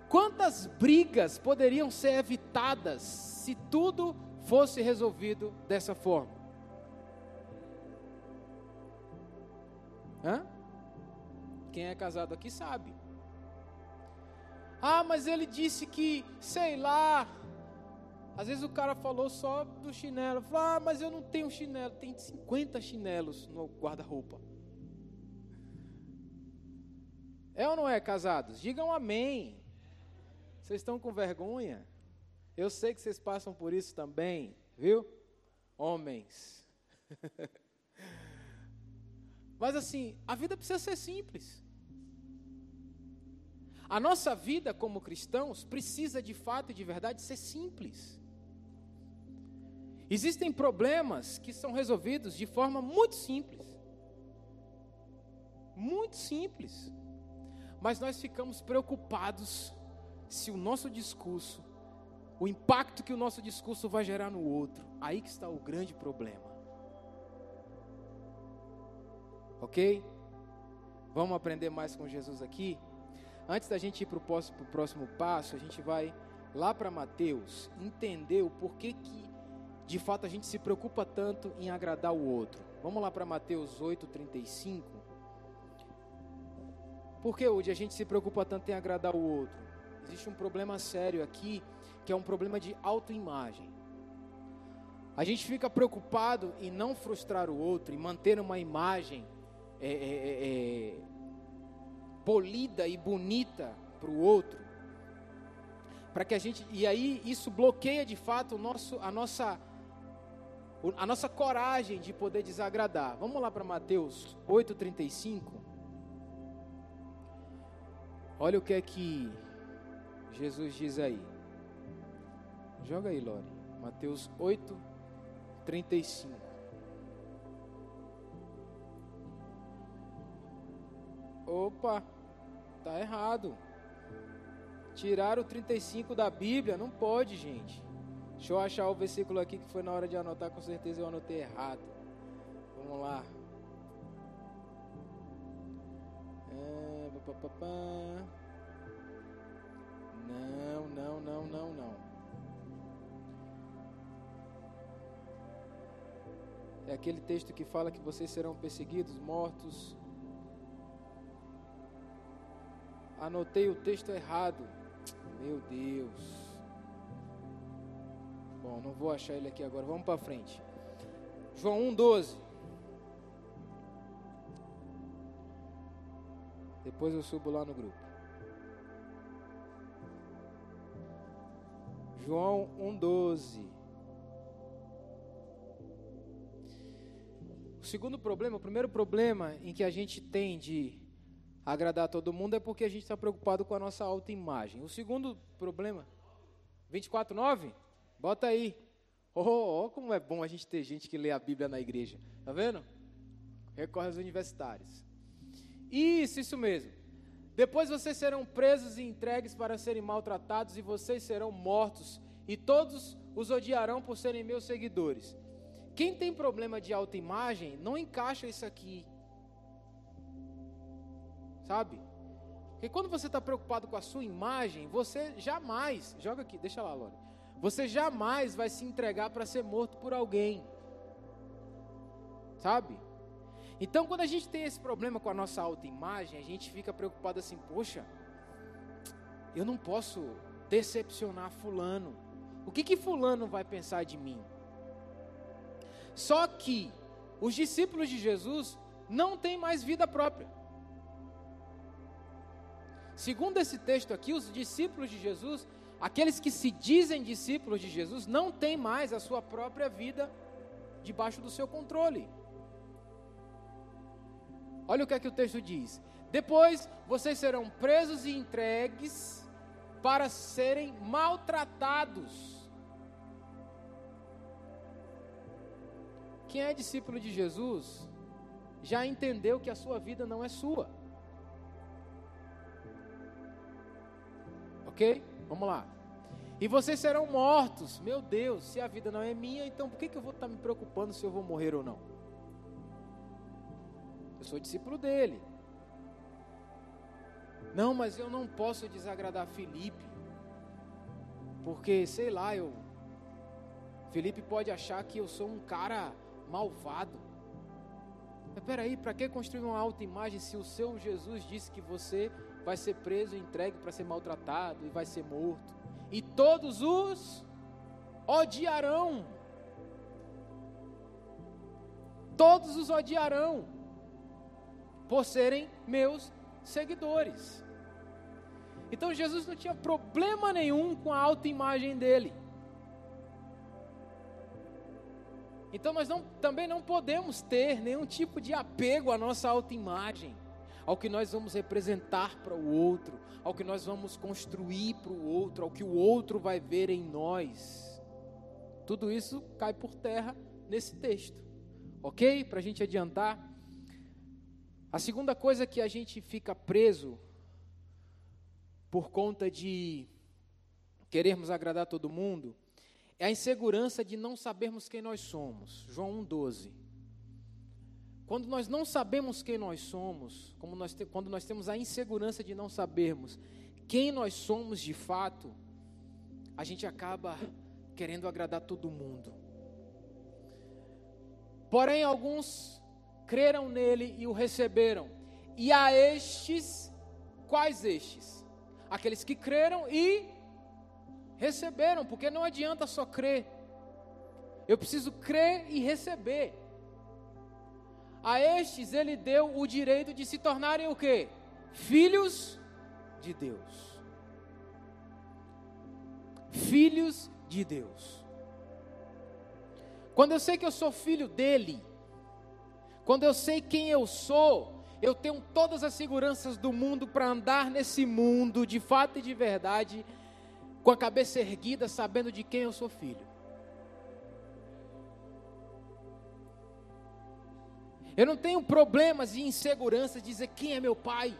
Quantas brigas poderiam ser evitadas se tudo fosse resolvido dessa forma? Hã? Quem é casado aqui sabe. Ah, mas ele disse que, sei lá, às vezes o cara falou só do chinelo. Falou, ah, mas eu não tenho chinelo. Tem 50 chinelos no guarda-roupa. É ou não é, casados? Digam amém. Vocês estão com vergonha? Eu sei que vocês passam por isso também, viu? Homens. Mas assim, a vida precisa ser simples. A nossa vida como cristãos precisa de fato e de verdade ser simples. Existem problemas que são resolvidos de forma muito simples. Muito simples. Mas nós ficamos preocupados se o nosso discurso, o impacto que o nosso discurso vai gerar no outro. Aí que está o grande problema. Ok? Vamos aprender mais com Jesus aqui? Antes da gente ir para o próximo, passo, a gente vai lá para Mateus entender o porquê que de fato a gente se preocupa tanto em agradar o outro. Vamos lá para Mateus 8:35. Por que hoje a gente se preocupa tanto em agradar o outro? Existe um problema sério aqui, que é um problema de autoimagem. A gente fica preocupado em não frustrar o outro, em manter uma imagem é, é, é, é polida e bonita para o outro, para que a gente e aí isso bloqueia de fato o nosso, a nossa a nossa coragem de poder desagradar. Vamos lá para Mateus 8:35. Olha o que é que Jesus diz aí. Joga aí, Lore. Mateus 8, 35. Opa, tá errado. Tirar o 35 da Bíblia não pode, gente. Deixa eu achar o versículo aqui que foi na hora de anotar, com certeza eu anotei errado. Vamos lá. É. Não, não, não, não, não. É aquele texto que fala que vocês serão perseguidos, mortos. Anotei o texto errado. Meu Deus. Bom, não vou achar ele aqui agora. Vamos para frente. João 1:12. Depois eu subo lá no grupo. João 1,12. O segundo problema, o primeiro problema em que a gente tem de agradar todo mundo é porque a gente está preocupado com a nossa autoimagem. O segundo problema, 24,9? Bota aí. Oh, oh, como é bom a gente ter gente que lê a Bíblia na igreja. Tá vendo? Recorre aos universitários. Isso, isso mesmo. Depois vocês serão presos e entregues para serem maltratados, e vocês serão mortos, e todos os odiarão por serem meus seguidores. Quem tem problema de autoimagem, não encaixa isso aqui. Sabe? Porque quando você está preocupado com a sua imagem, você jamais, joga aqui, deixa lá, Lore. Você jamais vai se entregar para ser morto por alguém. Sabe? Então, quando a gente tem esse problema com a nossa autoimagem, a gente fica preocupado assim: poxa, eu não posso decepcionar Fulano. O que, que Fulano vai pensar de mim? Só que os discípulos de Jesus não têm mais vida própria. Segundo esse texto aqui, os discípulos de Jesus, aqueles que se dizem discípulos de Jesus, não têm mais a sua própria vida debaixo do seu controle. Olha o que é que o texto diz. Depois vocês serão presos e entregues para serem maltratados. Quem é discípulo de Jesus já entendeu que a sua vida não é sua. Ok? Vamos lá. E vocês serão mortos. Meu Deus, se a vida não é minha, então por que, eu vou estar me preocupando se eu vou morrer ou não? Eu sou discípulo dele. Não, mas eu não posso desagradar Felipe. Porque, sei lá, eu. Felipe pode achar que eu sou um cara malvado. Mas peraí, para que construir uma autoimagem se o seu Jesus disse que você vai ser preso e entregue para ser maltratado e vai ser morto? E todos os odiarão. Todos os odiarão por serem meus seguidores. Então Jesus não tinha problema nenhum com a autoimagem dele. Então nós não, também não podemos ter nenhum tipo de apego à nossa autoimagem, ao que nós vamos representar para o outro, ao que nós vamos construir para o outro, ao que o outro vai ver em nós. Tudo isso cai por terra nesse texto, ok? Para a gente adiantar. A segunda coisa que a gente fica preso por conta de querermos agradar todo mundo é a insegurança de não sabermos quem nós somos. João 1,12. Quando nós não sabemos quem nós somos, nós te, quando nós temos a insegurança de não sabermos quem nós somos de fato, a gente acaba querendo agradar todo mundo. Porém, alguns creram nele e o receberam. E a estes, quais estes? Aqueles que creram e receberam, porque não adianta só crer. Eu preciso crer e receber. A estes ele deu o direito de se tornarem o quê? filhos de Deus. Filhos de Deus. Quando eu sei que eu sou filho dele, quando eu sei quem eu sou, eu tenho todas as seguranças do mundo para andar nesse mundo de fato e de verdade, com a cabeça erguida, sabendo de quem eu sou filho. Eu não tenho problemas e inseguranças de dizer quem é meu pai.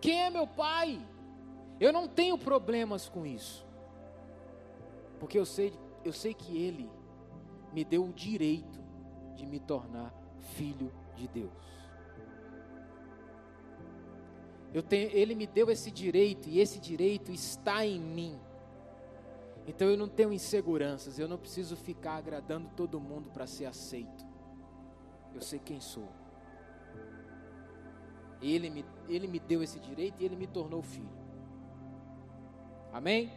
Quem é meu pai? Eu não tenho problemas com isso. Porque eu sei, eu sei que ele me deu o direito de me tornar filho de Deus. Eu tenho, ele me deu esse direito e esse direito está em mim. Então eu não tenho inseguranças, eu não preciso ficar agradando todo mundo para ser aceito. Eu sei quem sou. Ele me, ele me deu esse direito e ele me tornou filho. Amém?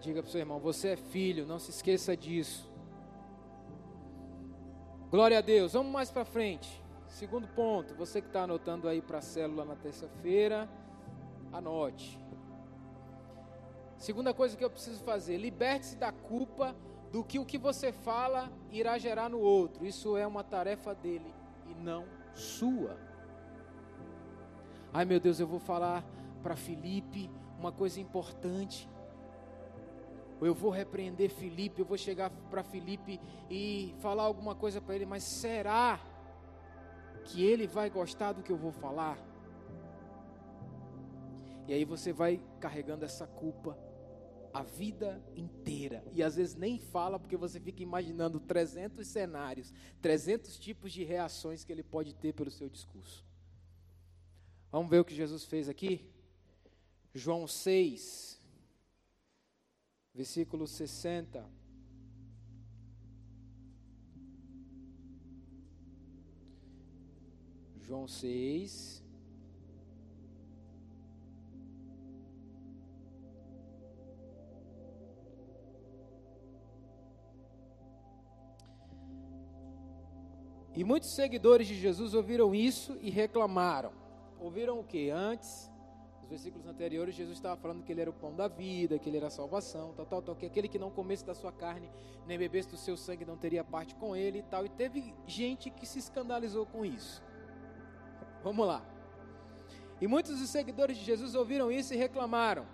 Diga para o seu irmão: você é filho, não se esqueça disso. Glória a Deus. Vamos mais para frente. Segundo ponto, você que está anotando aí para a célula na terça-feira, anote. Segunda coisa que eu preciso fazer: liberte-se da culpa do que o que você fala irá gerar no outro. Isso é uma tarefa dele e não sua. Ai meu Deus, eu vou falar para Felipe uma coisa importante. Eu vou repreender Felipe, eu vou chegar para Felipe e falar alguma coisa para ele, mas será que ele vai gostar do que eu vou falar? E aí você vai carregando essa culpa a vida inteira. E às vezes nem fala porque você fica imaginando 300 cenários, 300 tipos de reações que ele pode ter pelo seu discurso. Vamos ver o que Jesus fez aqui? João 6, versículo 60. João 6, E muitos seguidores de Jesus ouviram isso e reclamaram. Ouviram o que? Antes, nos versículos anteriores, Jesus estava falando que ele era o pão da vida, que ele era a salvação, tal, tal, tal, que aquele que não comesse da sua carne, nem bebesse do seu sangue, não teria parte com ele e tal. E teve gente que se escandalizou com isso. Vamos lá. E muitos dos seguidores de Jesus ouviram isso e reclamaram.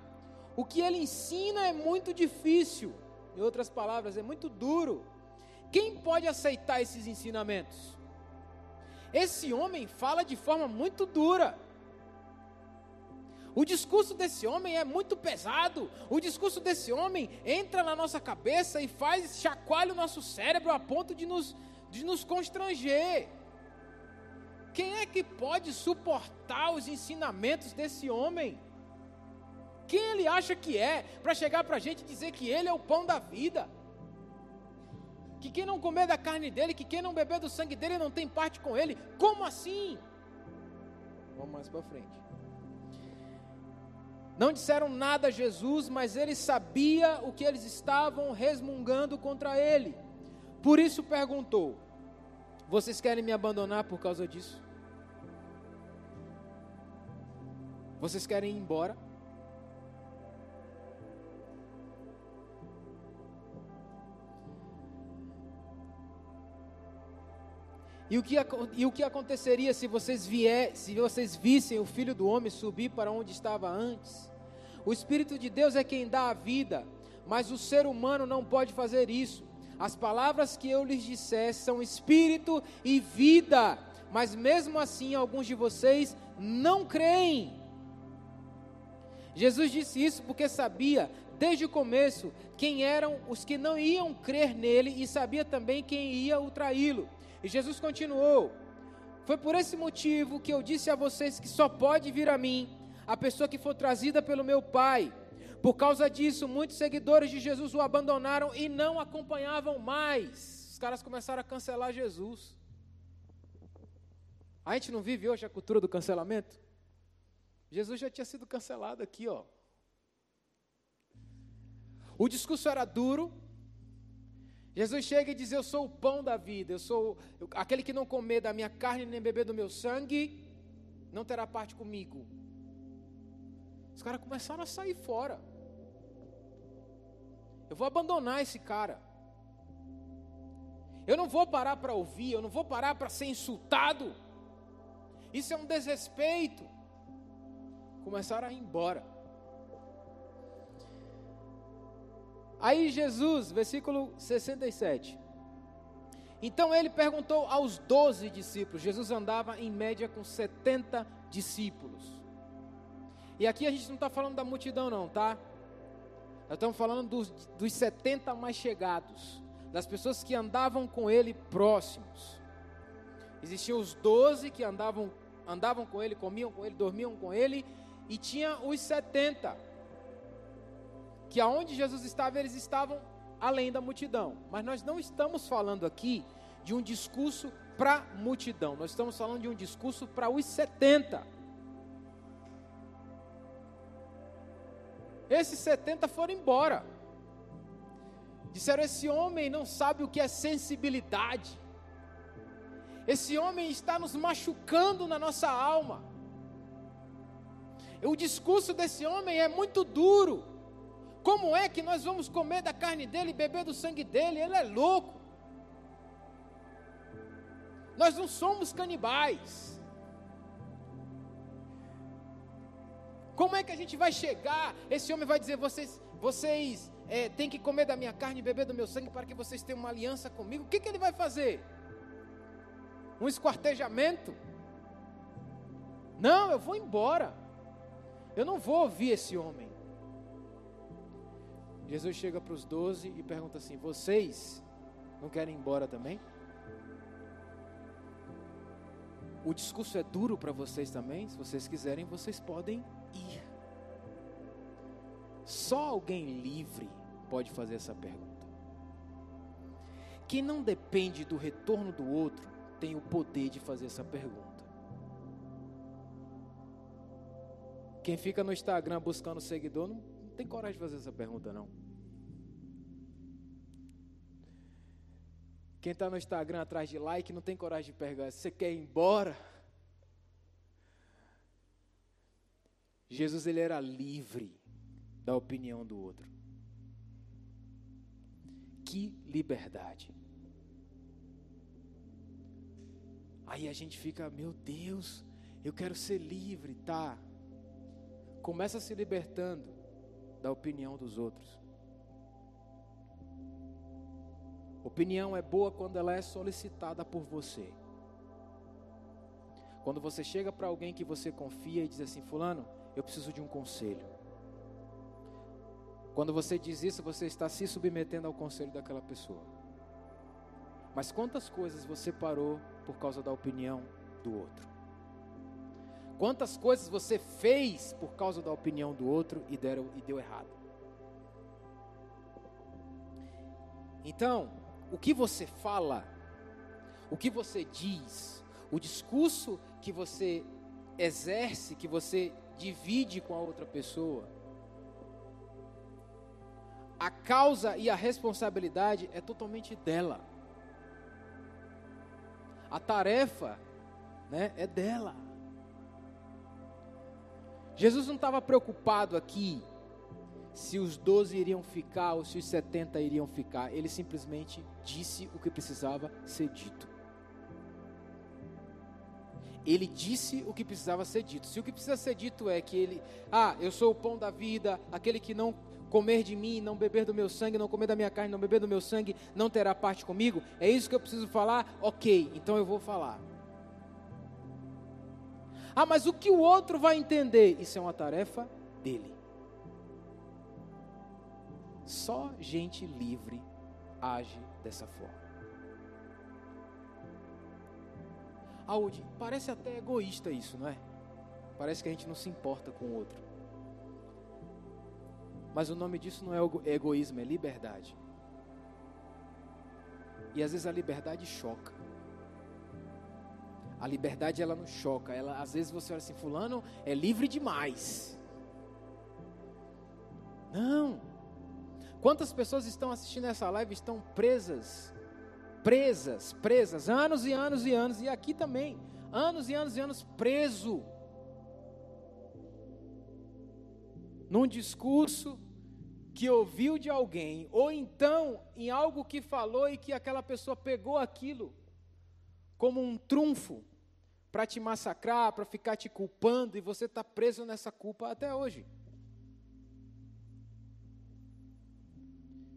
O que ele ensina é muito difícil. Em outras palavras, é muito duro. Quem pode aceitar esses ensinamentos? Esse homem fala de forma muito dura. O discurso desse homem é muito pesado. O discurso desse homem entra na nossa cabeça e faz chacoalha o nosso cérebro a ponto de nos, de nos constranger. Quem é que pode suportar os ensinamentos desse homem? Quem ele acha que é para chegar para a gente e dizer que ele é o pão da vida? Que quem não comer da carne dele, que quem não beber do sangue dele não tem parte com ele. Como assim? Vamos mais para frente. Não disseram nada a Jesus, mas ele sabia o que eles estavam resmungando contra ele. Por isso perguntou: Vocês querem me abandonar por causa disso? Vocês querem ir embora? E o, que, e o que aconteceria se vocês, vier, se vocês vissem o Filho do Homem subir para onde estava antes? O Espírito de Deus é quem dá a vida, mas o ser humano não pode fazer isso. As palavras que eu lhes disser são espírito e vida, mas mesmo assim alguns de vocês não creem. Jesus disse isso porque sabia desde o começo quem eram os que não iam crer nele e sabia também quem ia o traí-lo. E Jesus continuou: Foi por esse motivo que eu disse a vocês que só pode vir a mim a pessoa que for trazida pelo meu Pai. Por causa disso, muitos seguidores de Jesus o abandonaram e não acompanhavam mais. Os caras começaram a cancelar Jesus. A gente não vive hoje a cultura do cancelamento? Jesus já tinha sido cancelado aqui, ó. O discurso era duro, Jesus chega e diz: Eu sou o pão da vida, eu sou aquele que não comer da minha carne nem beber do meu sangue, não terá parte comigo. Os caras começaram a sair fora. Eu vou abandonar esse cara. Eu não vou parar para ouvir, eu não vou parar para ser insultado. Isso é um desrespeito. Começaram a ir embora. Aí Jesus, versículo 67. Então ele perguntou aos doze discípulos. Jesus andava em média com 70 discípulos. E aqui a gente não está falando da multidão, não, tá? Nós estamos falando dos, dos 70 mais chegados, das pessoas que andavam com ele próximos. Existiam os 12 que andavam, andavam com ele, comiam com ele, dormiam com ele, e tinha os 70, que aonde Jesus estava, eles estavam além da multidão. Mas nós não estamos falando aqui de um discurso para a multidão, nós estamos falando de um discurso para os 70. Esses 70 foram embora. Disseram: esse homem não sabe o que é sensibilidade. Esse homem está nos machucando na nossa alma. O discurso desse homem é muito duro. Como é que nós vamos comer da carne dele e beber do sangue dele? Ele é louco. Nós não somos canibais. Como é que a gente vai chegar? Esse homem vai dizer: vocês, vocês é, têm que comer da minha carne e beber do meu sangue para que vocês tenham uma aliança comigo. O que, que ele vai fazer? Um esquartejamento? Não, eu vou embora. Eu não vou ouvir esse homem. Jesus chega para os doze e pergunta assim: Vocês não querem ir embora também? O discurso é duro para vocês também? Se vocês quiserem, vocês podem ir. Só alguém livre pode fazer essa pergunta. Quem não depende do retorno do outro tem o poder de fazer essa pergunta. Quem fica no Instagram buscando seguidor não tem coragem de fazer essa pergunta, não. Quem está no Instagram atrás de like não tem coragem de perguntar. Você quer ir embora? Jesus ele era livre da opinião do outro. Que liberdade. Aí a gente fica, meu Deus, eu quero ser livre, tá? Começa se libertando da opinião dos outros. Opinião é boa quando ela é solicitada por você. Quando você chega para alguém que você confia e diz assim: Fulano, eu preciso de um conselho. Quando você diz isso, você está se submetendo ao conselho daquela pessoa. Mas quantas coisas você parou por causa da opinião do outro? Quantas coisas você fez por causa da opinião do outro e, deram, e deu errado? Então, o que você fala, o que você diz, o discurso que você exerce, que você divide com a outra pessoa, a causa e a responsabilidade é totalmente dela. A tarefa né, é dela. Jesus não estava preocupado aqui se os doze iriam ficar ou se os setenta iriam ficar. Ele simplesmente disse o que precisava ser dito. Ele disse o que precisava ser dito. Se o que precisa ser dito é que ele, ah, eu sou o pão da vida, aquele que não comer de mim, não beber do meu sangue, não comer da minha carne, não beber do meu sangue, não terá parte comigo. É isso que eu preciso falar? Ok, então eu vou falar. Ah, mas o que o outro vai entender? Isso é uma tarefa dele. Só gente livre age dessa forma. Audi, parece até egoísta isso, não é? Parece que a gente não se importa com o outro. Mas o nome disso não é egoísmo, é liberdade. E às vezes a liberdade choca. A liberdade ela não choca. Ela, às vezes você olha assim, fulano é livre demais. Não. Quantas pessoas estão assistindo essa live estão presas, presas, presas, anos e anos e anos e aqui também, anos e anos e anos preso num discurso que ouviu de alguém, ou então em algo que falou e que aquela pessoa pegou aquilo como um trunfo, para te massacrar, para ficar te culpando, e você está preso nessa culpa até hoje.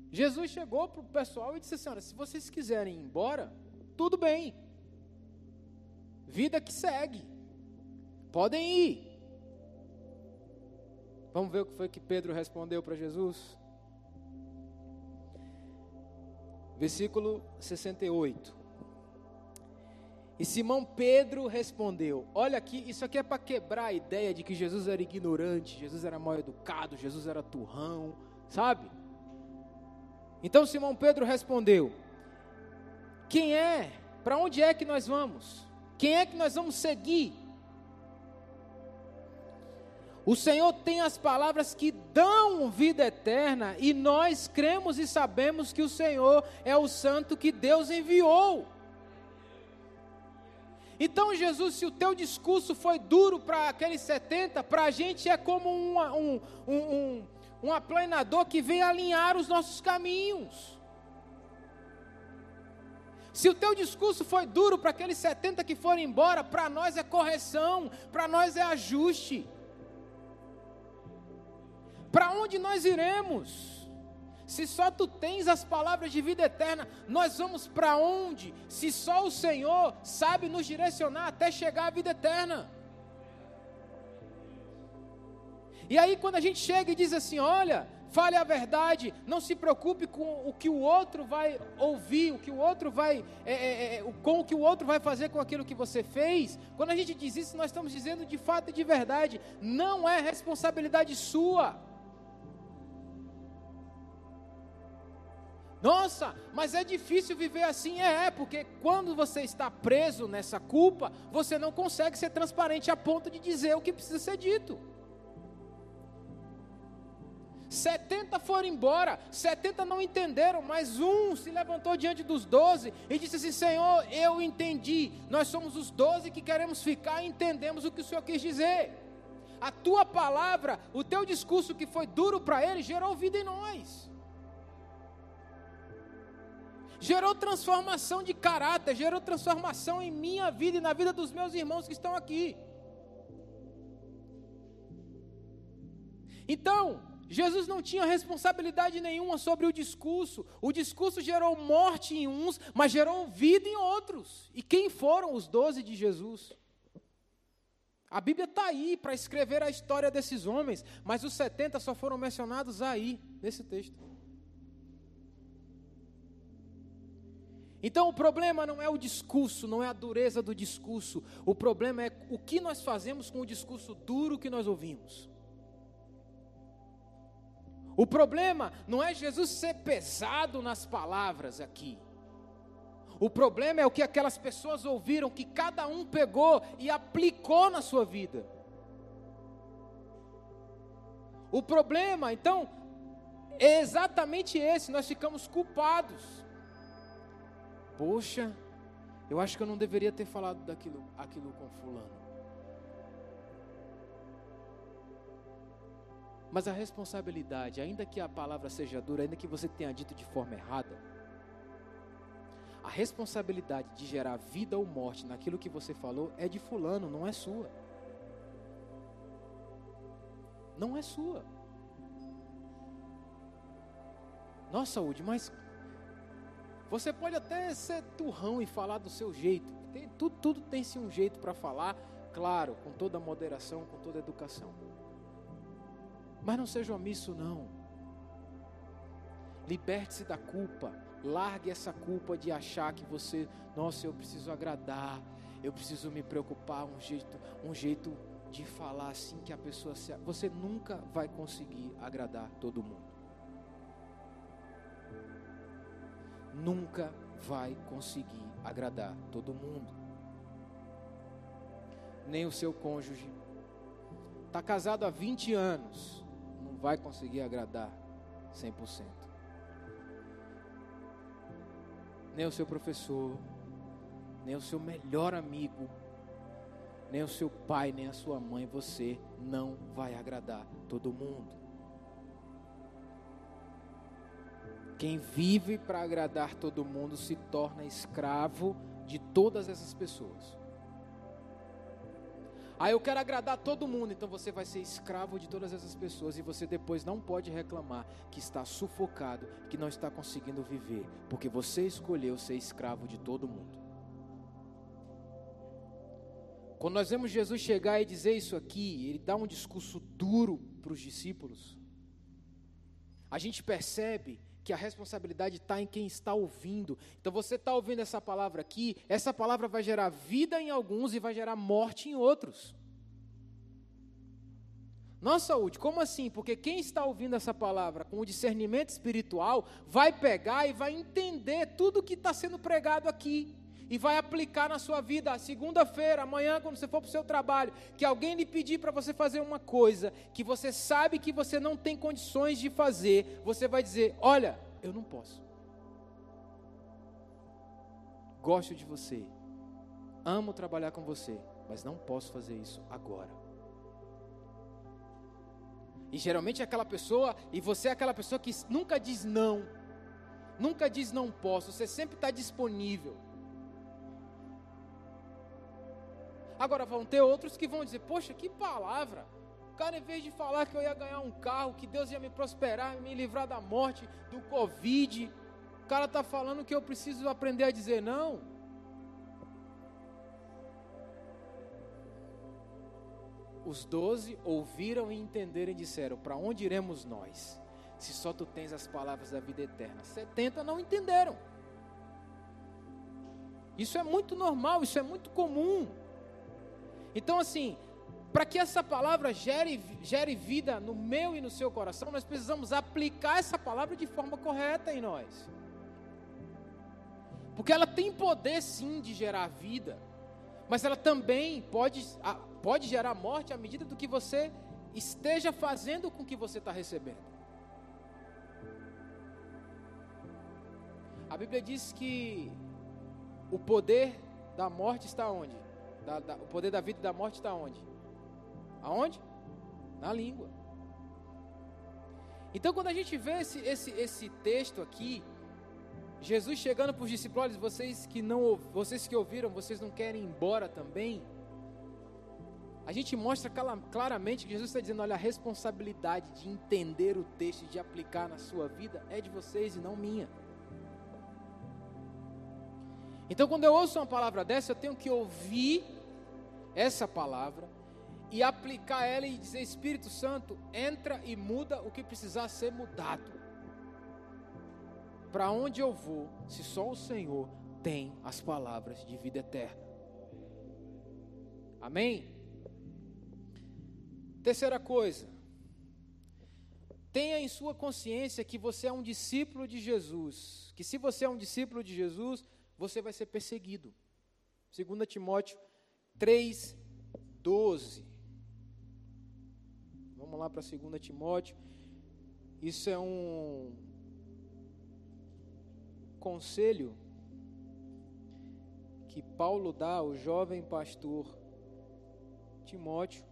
Jesus chegou para o pessoal e disse assim: Olha, se vocês quiserem ir embora, tudo bem, vida que segue, podem ir. Vamos ver o que foi que Pedro respondeu para Jesus? Versículo 68. E Simão Pedro respondeu: Olha aqui, isso aqui é para quebrar a ideia de que Jesus era ignorante, Jesus era mal educado, Jesus era turrão, sabe? Então Simão Pedro respondeu: Quem é? Para onde é que nós vamos? Quem é que nós vamos seguir? O Senhor tem as palavras que dão vida eterna e nós cremos e sabemos que o Senhor é o Santo que Deus enviou. Então, Jesus, se o teu discurso foi duro para aqueles 70, para a gente é como um, um, um, um aplanador que vem alinhar os nossos caminhos. Se o teu discurso foi duro para aqueles 70 que foram embora, para nós é correção, para nós é ajuste. Para onde nós iremos? Se só tu tens as palavras de vida eterna, nós vamos para onde? Se só o Senhor sabe nos direcionar até chegar à vida eterna. E aí, quando a gente chega e diz assim: olha, fale a verdade, não se preocupe com o que o outro vai ouvir, o que o outro vai, é, é, é, com o que o outro vai fazer com aquilo que você fez. Quando a gente diz isso, nós estamos dizendo de fato e de verdade, não é responsabilidade sua. Nossa, mas é difícil viver assim. É, é, porque quando você está preso nessa culpa, você não consegue ser transparente a ponto de dizer o que precisa ser dito. 70 foram embora, 70 não entenderam, mas um se levantou diante dos 12 e disse assim: Senhor, eu entendi, nós somos os 12 que queremos ficar e entendemos o que o Senhor quis dizer. A tua palavra, o teu discurso que foi duro para ele, gerou vida em nós gerou transformação de caráter, gerou transformação em minha vida e na vida dos meus irmãos que estão aqui. Então, Jesus não tinha responsabilidade nenhuma sobre o discurso. O discurso gerou morte em uns, mas gerou vida em outros. E quem foram os doze de Jesus? A Bíblia está aí para escrever a história desses homens, mas os 70 só foram mencionados aí, nesse texto. Então o problema não é o discurso, não é a dureza do discurso, o problema é o que nós fazemos com o discurso duro que nós ouvimos. O problema não é Jesus ser pesado nas palavras aqui. O problema é o que aquelas pessoas ouviram, que cada um pegou e aplicou na sua vida. O problema, então, é exatamente esse: nós ficamos culpados. Poxa, eu acho que eu não deveria ter falado daquilo aquilo com fulano. Mas a responsabilidade, ainda que a palavra seja dura, ainda que você tenha dito de forma errada, a responsabilidade de gerar vida ou morte naquilo que você falou é de fulano, não é sua. Não é sua. Nossa, Saúde, mas você pode até ser turrão e falar do seu jeito. Tem, tudo, tudo tem-se um jeito para falar, claro, com toda moderação, com toda educação. Mas não seja omisso, não. Liberte-se da culpa. Largue essa culpa de achar que você, nossa, eu preciso agradar, eu preciso me preocupar, um jeito, um jeito de falar assim que a pessoa se. Você nunca vai conseguir agradar todo mundo. Nunca vai conseguir agradar todo mundo. Nem o seu cônjuge. Está casado há 20 anos, não vai conseguir agradar 100%. Nem o seu professor, nem o seu melhor amigo, nem o seu pai, nem a sua mãe, você não vai agradar todo mundo. Quem vive para agradar todo mundo se torna escravo de todas essas pessoas. Ah, eu quero agradar todo mundo, então você vai ser escravo de todas essas pessoas e você depois não pode reclamar que está sufocado, que não está conseguindo viver, porque você escolheu ser escravo de todo mundo. Quando nós vemos Jesus chegar e dizer isso aqui, ele dá um discurso duro para os discípulos. A gente percebe que a responsabilidade está em quem está ouvindo. Então você está ouvindo essa palavra aqui, essa palavra vai gerar vida em alguns e vai gerar morte em outros. Nossa saúde, como assim? Porque quem está ouvindo essa palavra com o discernimento espiritual vai pegar e vai entender tudo que está sendo pregado aqui e vai aplicar na sua vida. Segunda-feira, amanhã, quando você for para o seu trabalho, que alguém lhe pedir para você fazer uma coisa que você sabe que você não tem condições de fazer, você vai dizer: Olha, eu não posso. Gosto de você, amo trabalhar com você, mas não posso fazer isso agora. E geralmente é aquela pessoa, e você é aquela pessoa que nunca diz não, nunca diz não posso, você sempre está disponível. Agora vão ter outros que vão dizer: Poxa, que palavra! O cara, em vez de falar que eu ia ganhar um carro, que Deus ia me prosperar, me livrar da morte, do Covid, o cara está falando que eu preciso aprender a dizer não. Os doze ouviram e entenderam e disseram: Para onde iremos nós? Se só tu tens as palavras da vida eterna. Setenta não entenderam. Isso é muito normal, isso é muito comum. Então, assim, para que essa palavra gere, gere vida no meu e no seu coração, nós precisamos aplicar essa palavra de forma correta em nós. Porque ela tem poder sim de gerar vida, mas ela também pode, pode gerar morte à medida do que você esteja fazendo com o que você está recebendo. A Bíblia diz que o poder da morte está onde? Da, da, o poder da vida e da morte está onde? Aonde? Na língua. Então, quando a gente vê esse, esse, esse texto aqui, Jesus chegando para os discípulos, vocês que não, vocês que ouviram, vocês não querem ir embora também? A gente mostra claramente que Jesus está dizendo: olha, a responsabilidade de entender o texto e de aplicar na sua vida é de vocês e não minha. Então, quando eu ouço uma palavra dessa, eu tenho que ouvir essa palavra e aplicar ela e dizer: Espírito Santo, entra e muda o que precisar ser mudado. Para onde eu vou, se só o Senhor tem as palavras de vida eterna? Amém? Terceira coisa, tenha em sua consciência que você é um discípulo de Jesus, que se você é um discípulo de Jesus, você vai ser perseguido. 2 Timóteo 3, 12. Vamos lá para 2 Timóteo. Isso é um conselho que Paulo dá ao jovem pastor Timóteo.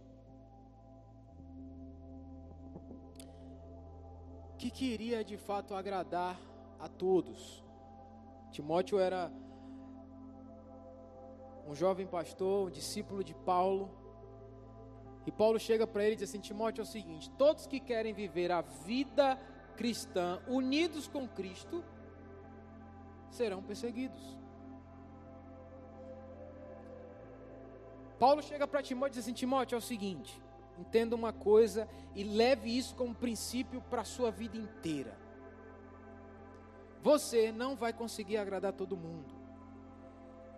Que queria de fato agradar a todos. Timóteo era um jovem pastor, um discípulo de Paulo. E Paulo chega para ele e diz assim: Timóteo, é o seguinte: todos que querem viver a vida cristã unidos com Cristo serão perseguidos. Paulo chega para Timóteo e diz assim: Timóteo, é o seguinte, entenda uma coisa e leve isso como princípio para a sua vida inteira. Você não vai conseguir agradar todo mundo.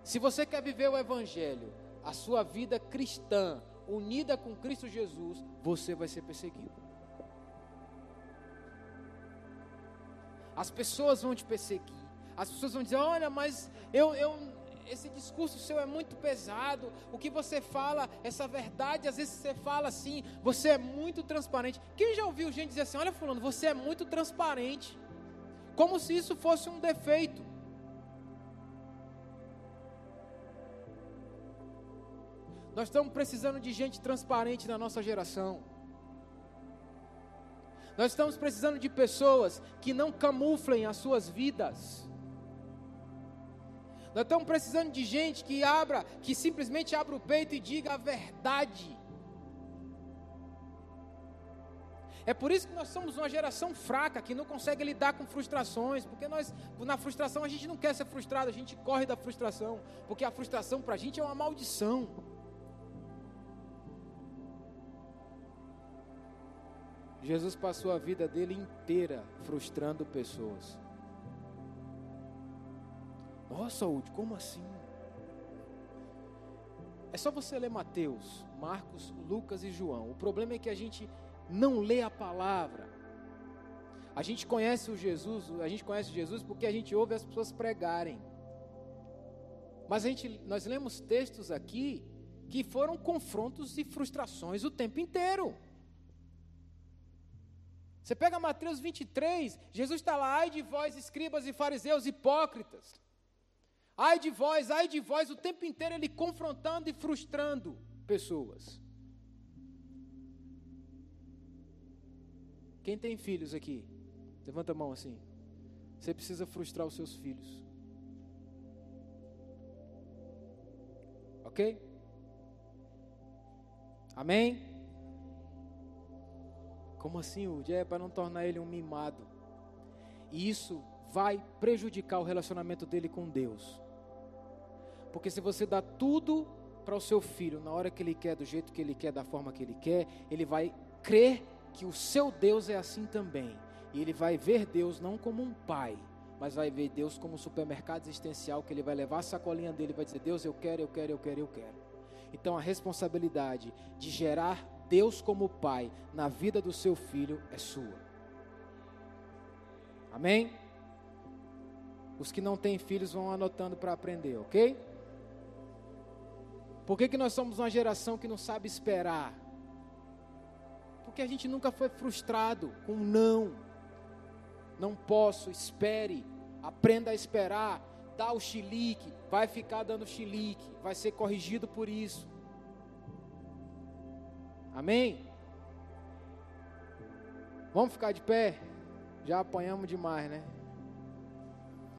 Se você quer viver o Evangelho, a sua vida cristã, unida com Cristo Jesus, você vai ser perseguido. As pessoas vão te perseguir. As pessoas vão dizer: Olha, mas eu, eu, esse discurso seu é muito pesado. O que você fala, essa verdade, às vezes você fala assim, você é muito transparente. Quem já ouviu gente dizer assim: Olha, Fulano, você é muito transparente. Como se isso fosse um defeito. Nós estamos precisando de gente transparente na nossa geração. Nós estamos precisando de pessoas que não camuflem as suas vidas. Nós estamos precisando de gente que abra, que simplesmente abra o peito e diga a verdade. É por isso que nós somos uma geração fraca, que não consegue lidar com frustrações, porque nós, na frustração, a gente não quer ser frustrado, a gente corre da frustração, porque a frustração para a gente é uma maldição. Jesus passou a vida dele inteira frustrando pessoas. Nossa, Saúde, como assim? É só você ler Mateus, Marcos, Lucas e João. O problema é que a gente não lê a palavra. A gente conhece o Jesus, a gente conhece Jesus porque a gente ouve as pessoas pregarem. Mas a gente, nós lemos textos aqui que foram confrontos e frustrações o tempo inteiro. Você pega Mateus 23, Jesus está lá, ai de vós, escribas e fariseus hipócritas. Ai de vós, ai de vós, o tempo inteiro ele confrontando e frustrando pessoas. Quem tem filhos aqui? Levanta a mão assim. Você precisa frustrar os seus filhos. Ok? Amém? Como assim, Woody? É para não tornar ele um mimado. E isso vai prejudicar o relacionamento dele com Deus. Porque se você dá tudo para o seu filho na hora que ele quer, do jeito que ele quer, da forma que ele quer, ele vai crer que o seu Deus é assim também. E ele vai ver Deus não como um pai, mas vai ver Deus como um supermercado existencial que ele vai levar a sacolinha dele e vai dizer: Deus, eu quero, eu quero, eu quero, eu quero. Então a responsabilidade de gerar Deus como pai na vida do seu filho é sua. Amém? Os que não têm filhos vão anotando para aprender, ok? Por que, que nós somos uma geração que não sabe esperar? Porque a gente nunca foi frustrado com não. Não posso, espere, aprenda a esperar, dá o chilique, vai ficar dando chilique, vai ser corrigido por isso. Amém? Vamos ficar de pé? Já apanhamos demais, né?